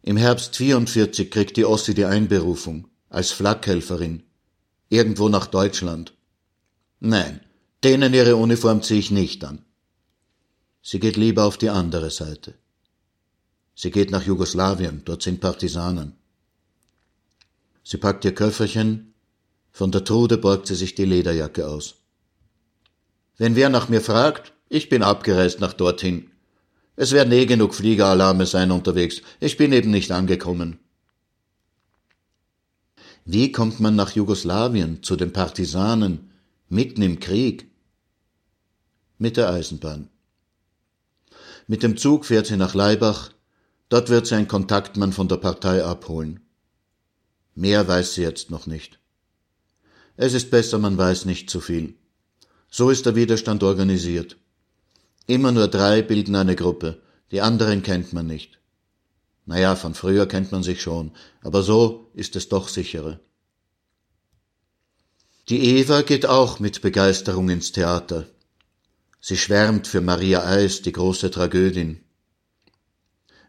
Im Herbst 44 kriegt die Ossi die Einberufung als Flakhelferin Irgendwo nach Deutschland. Nein, denen ihre Uniform ziehe ich nicht an. Sie geht lieber auf die andere Seite. Sie geht nach Jugoslawien, dort sind Partisanen. Sie packt ihr Köfferchen, von der Trude borgt sie sich die Lederjacke aus. Wenn wer nach mir fragt, ich bin abgereist nach dorthin. Es werden eh genug Fliegeralarme sein unterwegs. Ich bin eben nicht angekommen. Wie kommt man nach Jugoslawien zu den Partisanen mitten im Krieg? Mit der Eisenbahn. Mit dem Zug fährt sie nach Laibach, dort wird sie einen Kontaktmann von der Partei abholen. Mehr weiß sie jetzt noch nicht. Es ist besser, man weiß nicht zu viel. So ist der Widerstand organisiert. Immer nur drei bilden eine Gruppe, die anderen kennt man nicht. Naja, von früher kennt man sich schon, aber so ist es doch sicherer. Die Eva geht auch mit Begeisterung ins Theater. Sie schwärmt für Maria Eis, die große Tragödin.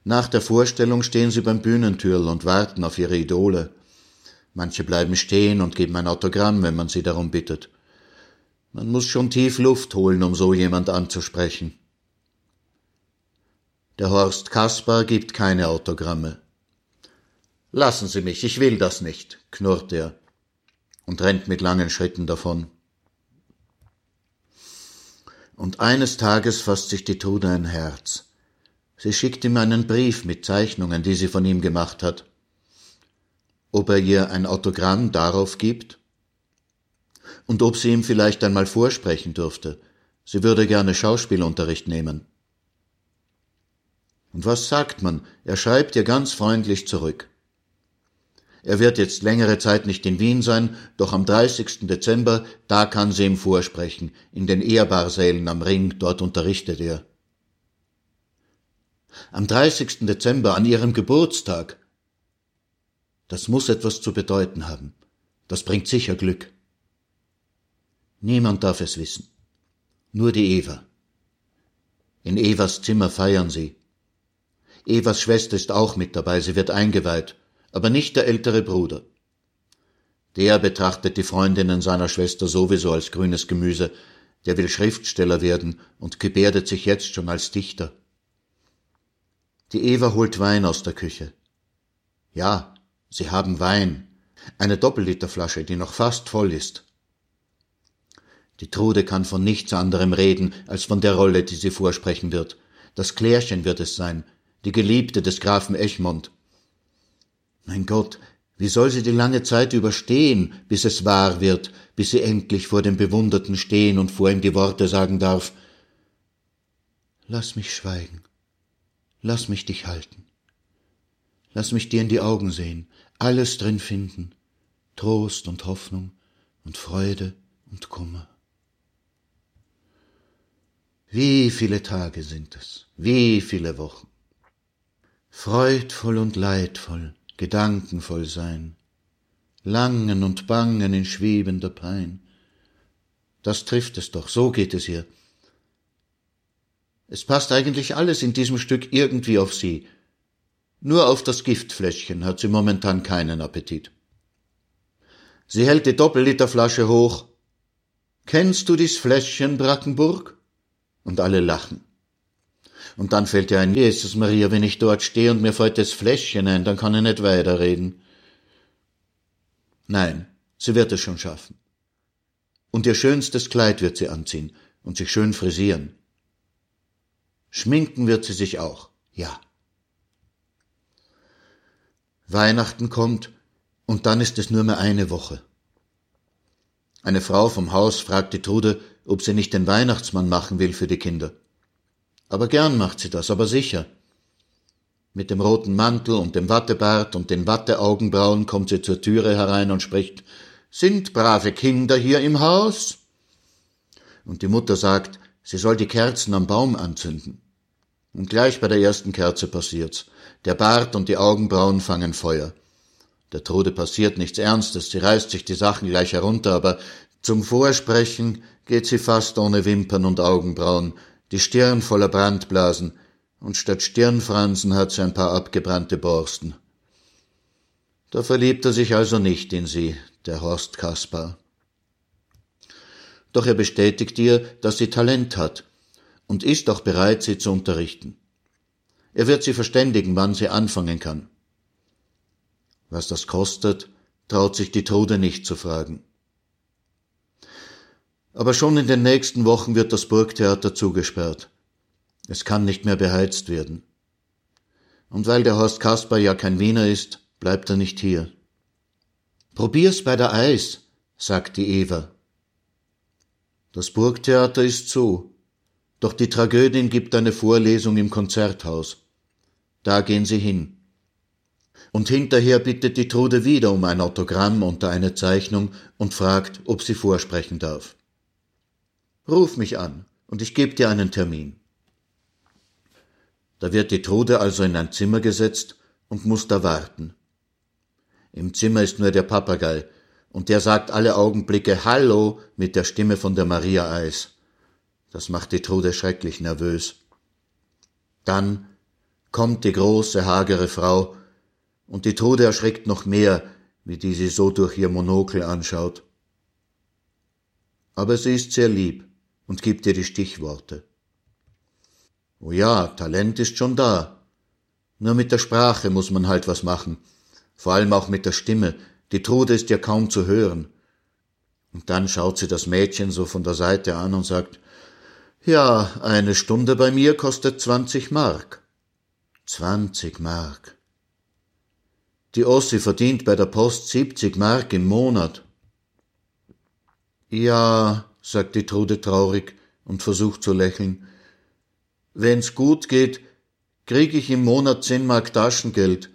Nach der Vorstellung stehen sie beim Bühnentürl und warten auf ihre Idole. Manche bleiben stehen und geben ein Autogramm, wenn man sie darum bittet. Man muss schon tief Luft holen, um so jemand anzusprechen. Der Horst Kaspar gibt keine Autogramme. Lassen Sie mich, ich will das nicht, knurrt er und rennt mit langen Schritten davon. Und eines Tages fasst sich die Trude ein Herz. Sie schickt ihm einen Brief mit Zeichnungen, die sie von ihm gemacht hat. Ob er ihr ein Autogramm darauf gibt? Und ob sie ihm vielleicht einmal vorsprechen dürfte. Sie würde gerne Schauspielunterricht nehmen. Und was sagt man? Er schreibt ihr ganz freundlich zurück. Er wird jetzt längere Zeit nicht in Wien sein, doch am 30. Dezember, da kann sie ihm vorsprechen, in den Ehrbarsälen am Ring, dort unterrichtet er. Am 30. Dezember, an ihrem Geburtstag. Das muss etwas zu bedeuten haben. Das bringt sicher Glück. Niemand darf es wissen. Nur die Eva. In Evas Zimmer feiern sie. Evas Schwester ist auch mit dabei, sie wird eingeweiht, aber nicht der ältere Bruder. Der betrachtet die Freundinnen seiner Schwester sowieso als grünes Gemüse, der will Schriftsteller werden und gebärdet sich jetzt schon als Dichter. Die Eva holt Wein aus der Küche. Ja, sie haben Wein, eine Doppelliterflasche, die noch fast voll ist. Die Trude kann von nichts anderem reden als von der Rolle, die sie vorsprechen wird. Das Klärchen wird es sein, die Geliebte des Grafen Egmont. Mein Gott, wie soll sie die lange Zeit überstehen, bis es wahr wird, bis sie endlich vor dem Bewunderten stehen und vor ihm die Worte sagen darf? Lass mich schweigen, lass mich dich halten, lass mich dir in die Augen sehen, alles drin finden, Trost und Hoffnung und Freude und Kummer. Wie viele Tage sind es, wie viele Wochen? Freudvoll und leidvoll, gedankenvoll sein, langen und bangen in schwebender Pein. Das trifft es doch, so geht es ihr. Es passt eigentlich alles in diesem Stück irgendwie auf sie. Nur auf das Giftfläschchen hat sie momentan keinen Appetit. Sie hält die Doppelliterflasche hoch. Kennst du dies Fläschchen, Brackenburg? Und alle lachen. Und dann fällt ihr ein, Jesus Maria, wenn ich dort stehe und mir fällt das Fläschchen ein, dann kann ich nicht weiterreden. Nein, sie wird es schon schaffen. Und ihr schönstes Kleid wird sie anziehen und sich schön frisieren. Schminken wird sie sich auch, ja. Weihnachten kommt und dann ist es nur mehr eine Woche. Eine Frau vom Haus fragt die Trude, ob sie nicht den Weihnachtsmann machen will für die Kinder. Aber gern macht sie das, aber sicher. Mit dem roten Mantel und dem Wattebart und den Watteaugenbrauen kommt sie zur Türe herein und spricht Sind brave Kinder hier im Haus? Und die Mutter sagt, sie soll die Kerzen am Baum anzünden. Und gleich bei der ersten Kerze passiert's. Der Bart und die Augenbrauen fangen Feuer. Der Trude passiert nichts Ernstes, sie reißt sich die Sachen gleich herunter, aber zum Vorsprechen geht sie fast ohne Wimpern und Augenbrauen, die Stirn voller Brandblasen, und statt Stirnfransen hat sie ein paar abgebrannte Borsten. Da verliebt er sich also nicht in sie, der Horst Kaspar. Doch er bestätigt ihr, dass sie Talent hat und ist auch bereit, sie zu unterrichten. Er wird sie verständigen, wann sie anfangen kann. Was das kostet, traut sich die Trude nicht zu fragen. Aber schon in den nächsten Wochen wird das Burgtheater zugesperrt. Es kann nicht mehr beheizt werden. Und weil der Horst Kasper ja kein Wiener ist, bleibt er nicht hier. Probier's bei der Eis, sagt die Eva. Das Burgtheater ist zu, doch die Tragödin gibt eine Vorlesung im Konzerthaus. Da gehen sie hin. Und hinterher bittet die Trude wieder um ein Autogramm unter eine Zeichnung und fragt, ob sie vorsprechen darf. Ruf mich an, und ich gebe dir einen Termin. Da wird die Trude also in ein Zimmer gesetzt und muss da warten. Im Zimmer ist nur der Papagei, und der sagt alle Augenblicke Hallo mit der Stimme von der Maria Eis. Das macht die Trude schrecklich nervös. Dann kommt die große, hagere Frau, und die Trude erschreckt noch mehr, wie die sie so durch ihr Monokel anschaut. Aber sie ist sehr lieb und gibt ihr die Stichworte. Oh ja, Talent ist schon da. Nur mit der Sprache muss man halt was machen. Vor allem auch mit der Stimme. Die Trude ist ja kaum zu hören. Und dann schaut sie das Mädchen so von der Seite an und sagt, ja, eine Stunde bei mir kostet zwanzig Mark. Zwanzig Mark. Die Ossi verdient bei der Post siebzig Mark im Monat. Ja, sagt die Trude traurig und versucht zu lächeln. Wenn's gut geht, krieg ich im Monat zehn Mark Taschengeld.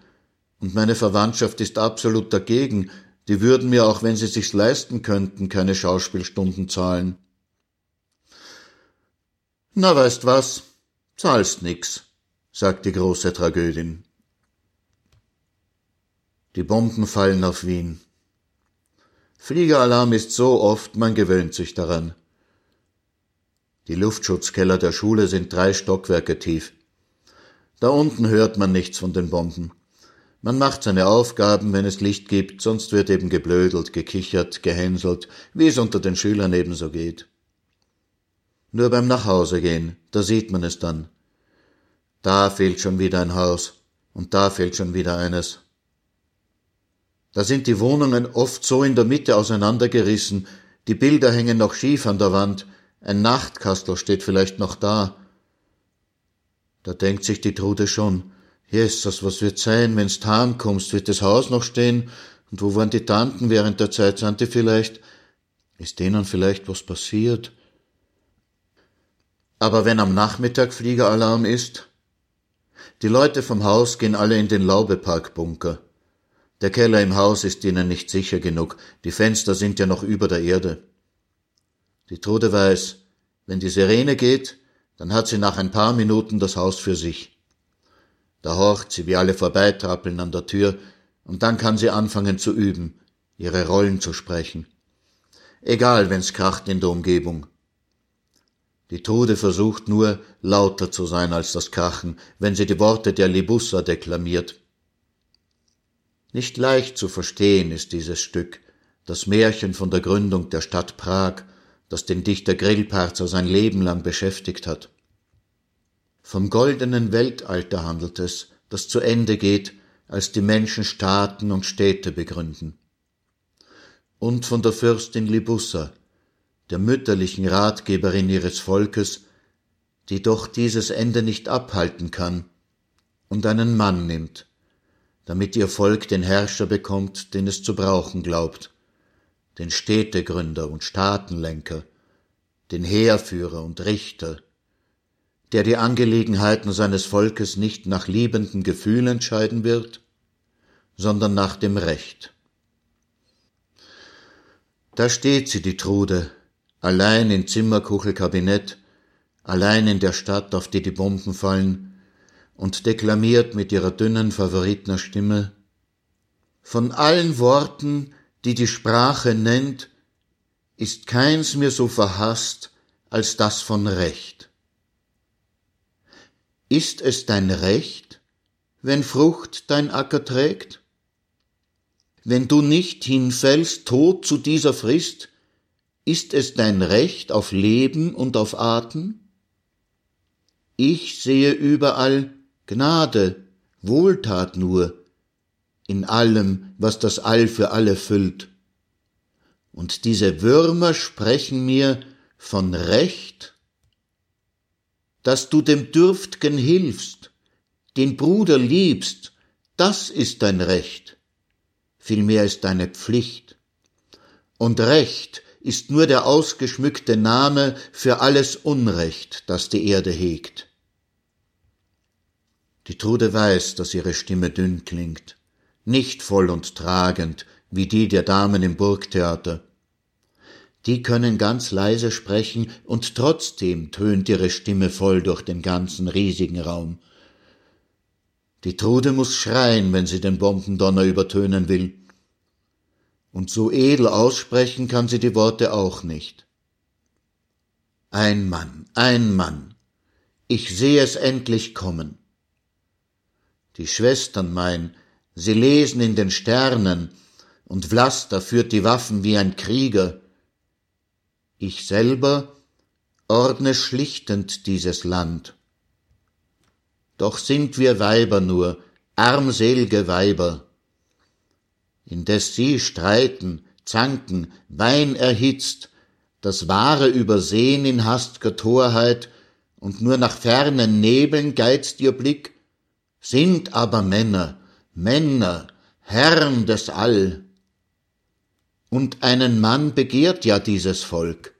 Und meine Verwandtschaft ist absolut dagegen. Die würden mir, auch wenn sie sich's leisten könnten, keine Schauspielstunden zahlen. Na, weißt was? Zahlst nix sagt die große Tragödin. Die Bomben fallen auf Wien. Fliegeralarm ist so oft, man gewöhnt sich daran. Die Luftschutzkeller der Schule sind drei Stockwerke tief. Da unten hört man nichts von den Bomben. Man macht seine Aufgaben, wenn es Licht gibt, sonst wird eben geblödelt, gekichert, gehänselt, wie es unter den Schülern ebenso geht. Nur beim Nachhausegehen, da sieht man es dann. Da fehlt schon wieder ein Haus und da fehlt schon wieder eines. Da sind die Wohnungen oft so in der Mitte auseinandergerissen, die Bilder hängen noch schief an der Wand, ein Nachtkastel steht vielleicht noch da. Da denkt sich die Trude schon, Jesus, was wird sein, wenn's Tarn kommst, wird das Haus noch stehen? Und wo waren die Tanten während der Zeit? Sind die vielleicht? Ist denen vielleicht was passiert? Aber wenn am Nachmittag Fliegeralarm ist, die Leute vom Haus gehen alle in den Laubeparkbunker. Der Keller im Haus ist ihnen nicht sicher genug, die Fenster sind ja noch über der Erde. Die Trude weiß, wenn die Sirene geht, dann hat sie nach ein paar Minuten das Haus für sich. Da horcht sie, wie alle vorbeitrappeln an der Tür, und dann kann sie anfangen zu üben, ihre Rollen zu sprechen. Egal, wenn's kracht in der Umgebung. Die Trude versucht nur, lauter zu sein als das Krachen, wenn sie die Worte der Libussa deklamiert. Nicht leicht zu verstehen ist dieses Stück, das Märchen von der Gründung der Stadt Prag, das den Dichter Grillparzer sein Leben lang beschäftigt hat. Vom goldenen Weltalter handelt es, das zu Ende geht, als die Menschen Staaten und Städte begründen. Und von der Fürstin Libussa, der mütterlichen Ratgeberin ihres Volkes, die doch dieses Ende nicht abhalten kann, und einen Mann nimmt, damit ihr Volk den Herrscher bekommt, den es zu brauchen glaubt, den Städtegründer und Staatenlenker, den Heerführer und Richter, der die Angelegenheiten seines Volkes nicht nach liebenden Gefühlen entscheiden wird, sondern nach dem Recht. Da steht sie, die Trude, allein im Zimmerkuchelkabinett, allein in der Stadt, auf die die Bomben fallen, und deklamiert mit ihrer dünnen Favoritner Stimme Von allen Worten, die die Sprache nennt, ist keins mir so verhasst als das von Recht. Ist es dein Recht, wenn Frucht dein Acker trägt? Wenn du nicht hinfällst tot zu dieser Frist, ist es dein Recht auf Leben und auf Atem? Ich sehe überall Gnade, Wohltat nur, in allem, was das All für alle füllt. Und diese Würmer sprechen mir von Recht, dass du dem Dürftgen hilfst, den Bruder liebst, das ist dein Recht, vielmehr ist deine Pflicht. Und Recht ist nur der ausgeschmückte Name für alles Unrecht, das die Erde hegt. Die Trude weiß, dass ihre Stimme dünn klingt, nicht voll und tragend wie die der Damen im Burgtheater. Die können ganz leise sprechen, und trotzdem tönt ihre Stimme voll durch den ganzen riesigen Raum. Die Trude muss schreien, wenn sie den Bombendonner übertönen will. Und so edel aussprechen kann sie die Worte auch nicht. Ein Mann, ein Mann, ich seh es endlich kommen die Schwestern mein, sie lesen in den Sternen, und Vlaster führt die Waffen wie ein Krieger. Ich selber ordne schlichtend dieses Land. Doch sind wir Weiber nur, armselge Weiber. Indes sie streiten, zanken, Wein erhitzt, das Wahre übersehen in hastger Torheit, und nur nach fernen Nebeln geizt ihr Blick, sind aber Männer, Männer, Herren des All. Und einen Mann begehrt ja dieses Volk.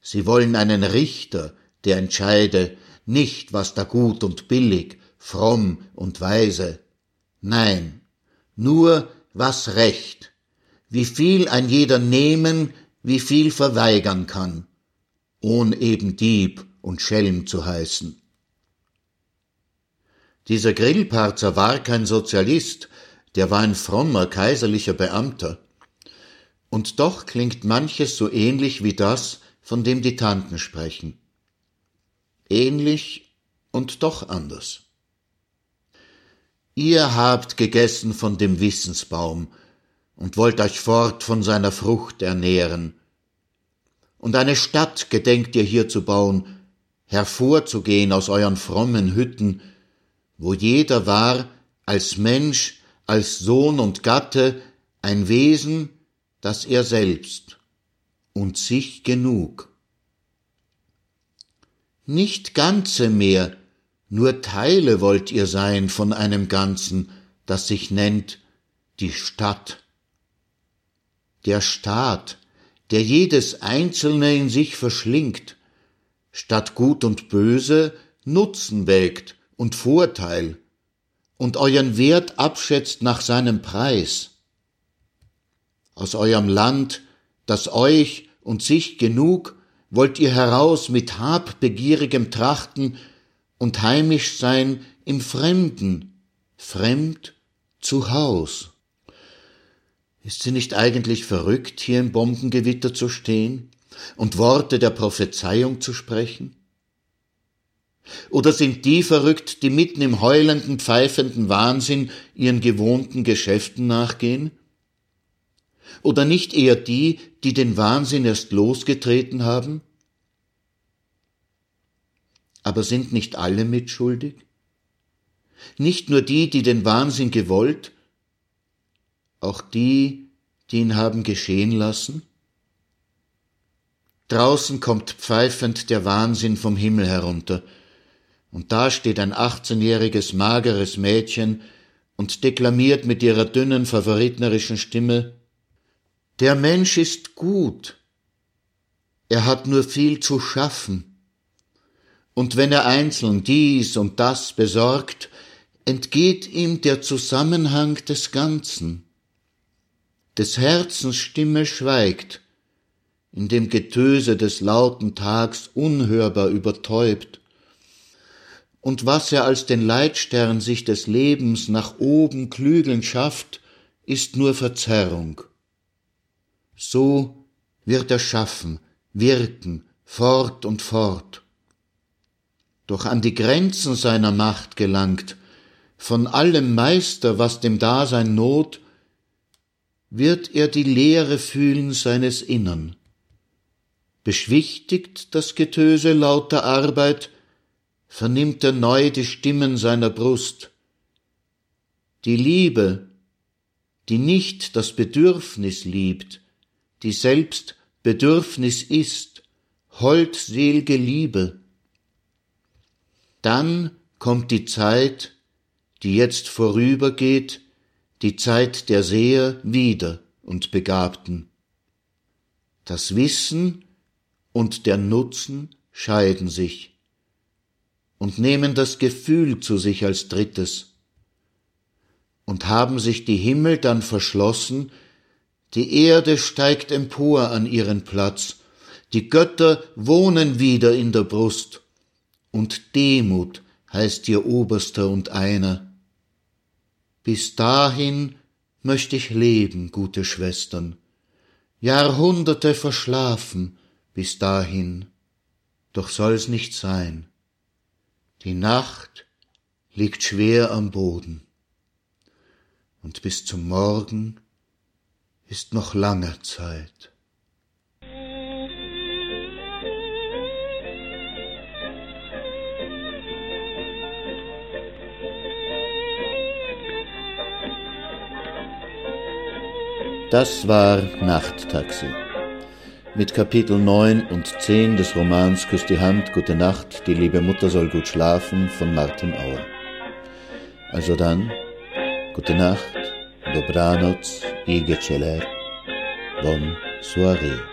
Sie wollen einen Richter, der entscheide, nicht was da gut und billig, fromm und weise. Nein, nur was recht, wie viel ein jeder nehmen, wie viel verweigern kann, ohn eben Dieb und Schelm zu heißen. Dieser Grillparzer war kein Sozialist, der war ein frommer kaiserlicher Beamter. Und doch klingt manches so ähnlich wie das, von dem die Tanten sprechen. Ähnlich und doch anders. Ihr habt gegessen von dem Wissensbaum und wollt euch fort von seiner Frucht ernähren. Und eine Stadt gedenkt ihr hier zu bauen, hervorzugehen aus euren frommen Hütten, wo jeder war als Mensch, als Sohn und Gatte ein Wesen, das er selbst und sich genug. Nicht Ganze mehr, nur Teile wollt ihr sein von einem Ganzen, das sich nennt die Stadt. Der Staat, der jedes Einzelne in sich verschlingt, statt Gut und Böse Nutzen wägt und Vorteil und euren Wert abschätzt nach seinem Preis. Aus eurem Land, das euch und sich genug, wollt ihr heraus mit habbegierigem Trachten und heimisch sein im Fremden, fremd zu Haus. Ist sie nicht eigentlich verrückt, hier im Bombengewitter zu stehen und Worte der Prophezeiung zu sprechen? Oder sind die verrückt, die mitten im heulenden, pfeifenden Wahnsinn ihren gewohnten Geschäften nachgehen? Oder nicht eher die, die den Wahnsinn erst losgetreten haben? Aber sind nicht alle mitschuldig? Nicht nur die, die den Wahnsinn gewollt, auch die, die ihn haben geschehen lassen? Draußen kommt pfeifend der Wahnsinn vom Himmel herunter, und da steht ein achtzehnjähriges mageres Mädchen und deklamiert mit ihrer dünnen, favoritnerischen Stimme Der Mensch ist gut, er hat nur viel zu schaffen, und wenn er einzeln dies und das besorgt, entgeht ihm der Zusammenhang des Ganzen. Des Herzens Stimme schweigt, in dem Getöse des lauten Tags unhörbar übertäubt, und was er als den Leitstern sich des Lebens nach oben klügeln schafft, ist nur Verzerrung. So wird er schaffen, wirken, fort und fort. Doch an die Grenzen seiner Macht gelangt, von allem Meister, was dem Dasein not, wird er die Leere fühlen seines Innern. Beschwichtigt das Getöse lauter Arbeit, vernimmt er neu die Stimmen seiner Brust. Die Liebe, die nicht das Bedürfnis liebt, die selbst Bedürfnis ist, holdselge Liebe. Dann kommt die Zeit, die jetzt vorübergeht, die Zeit der Seher wieder und Begabten. Das Wissen und der Nutzen scheiden sich und nehmen das Gefühl zu sich als drittes. Und haben sich die Himmel dann verschlossen, die Erde steigt empor an ihren Platz, die Götter wohnen wieder in der Brust, und Demut heißt ihr Oberster und einer. Bis dahin möcht ich leben, gute Schwestern, Jahrhunderte verschlafen bis dahin, doch soll's nicht sein. Die Nacht liegt schwer am Boden, und bis zum Morgen ist noch lange Zeit. Das war Nachttaxi. Mit Kapitel 9 und 10 des Romans Küss die Hand, Gute Nacht, die liebe Mutter soll gut schlafen von Martin Auer. Also dann, gute Nacht, dobranoc, i bon soirée.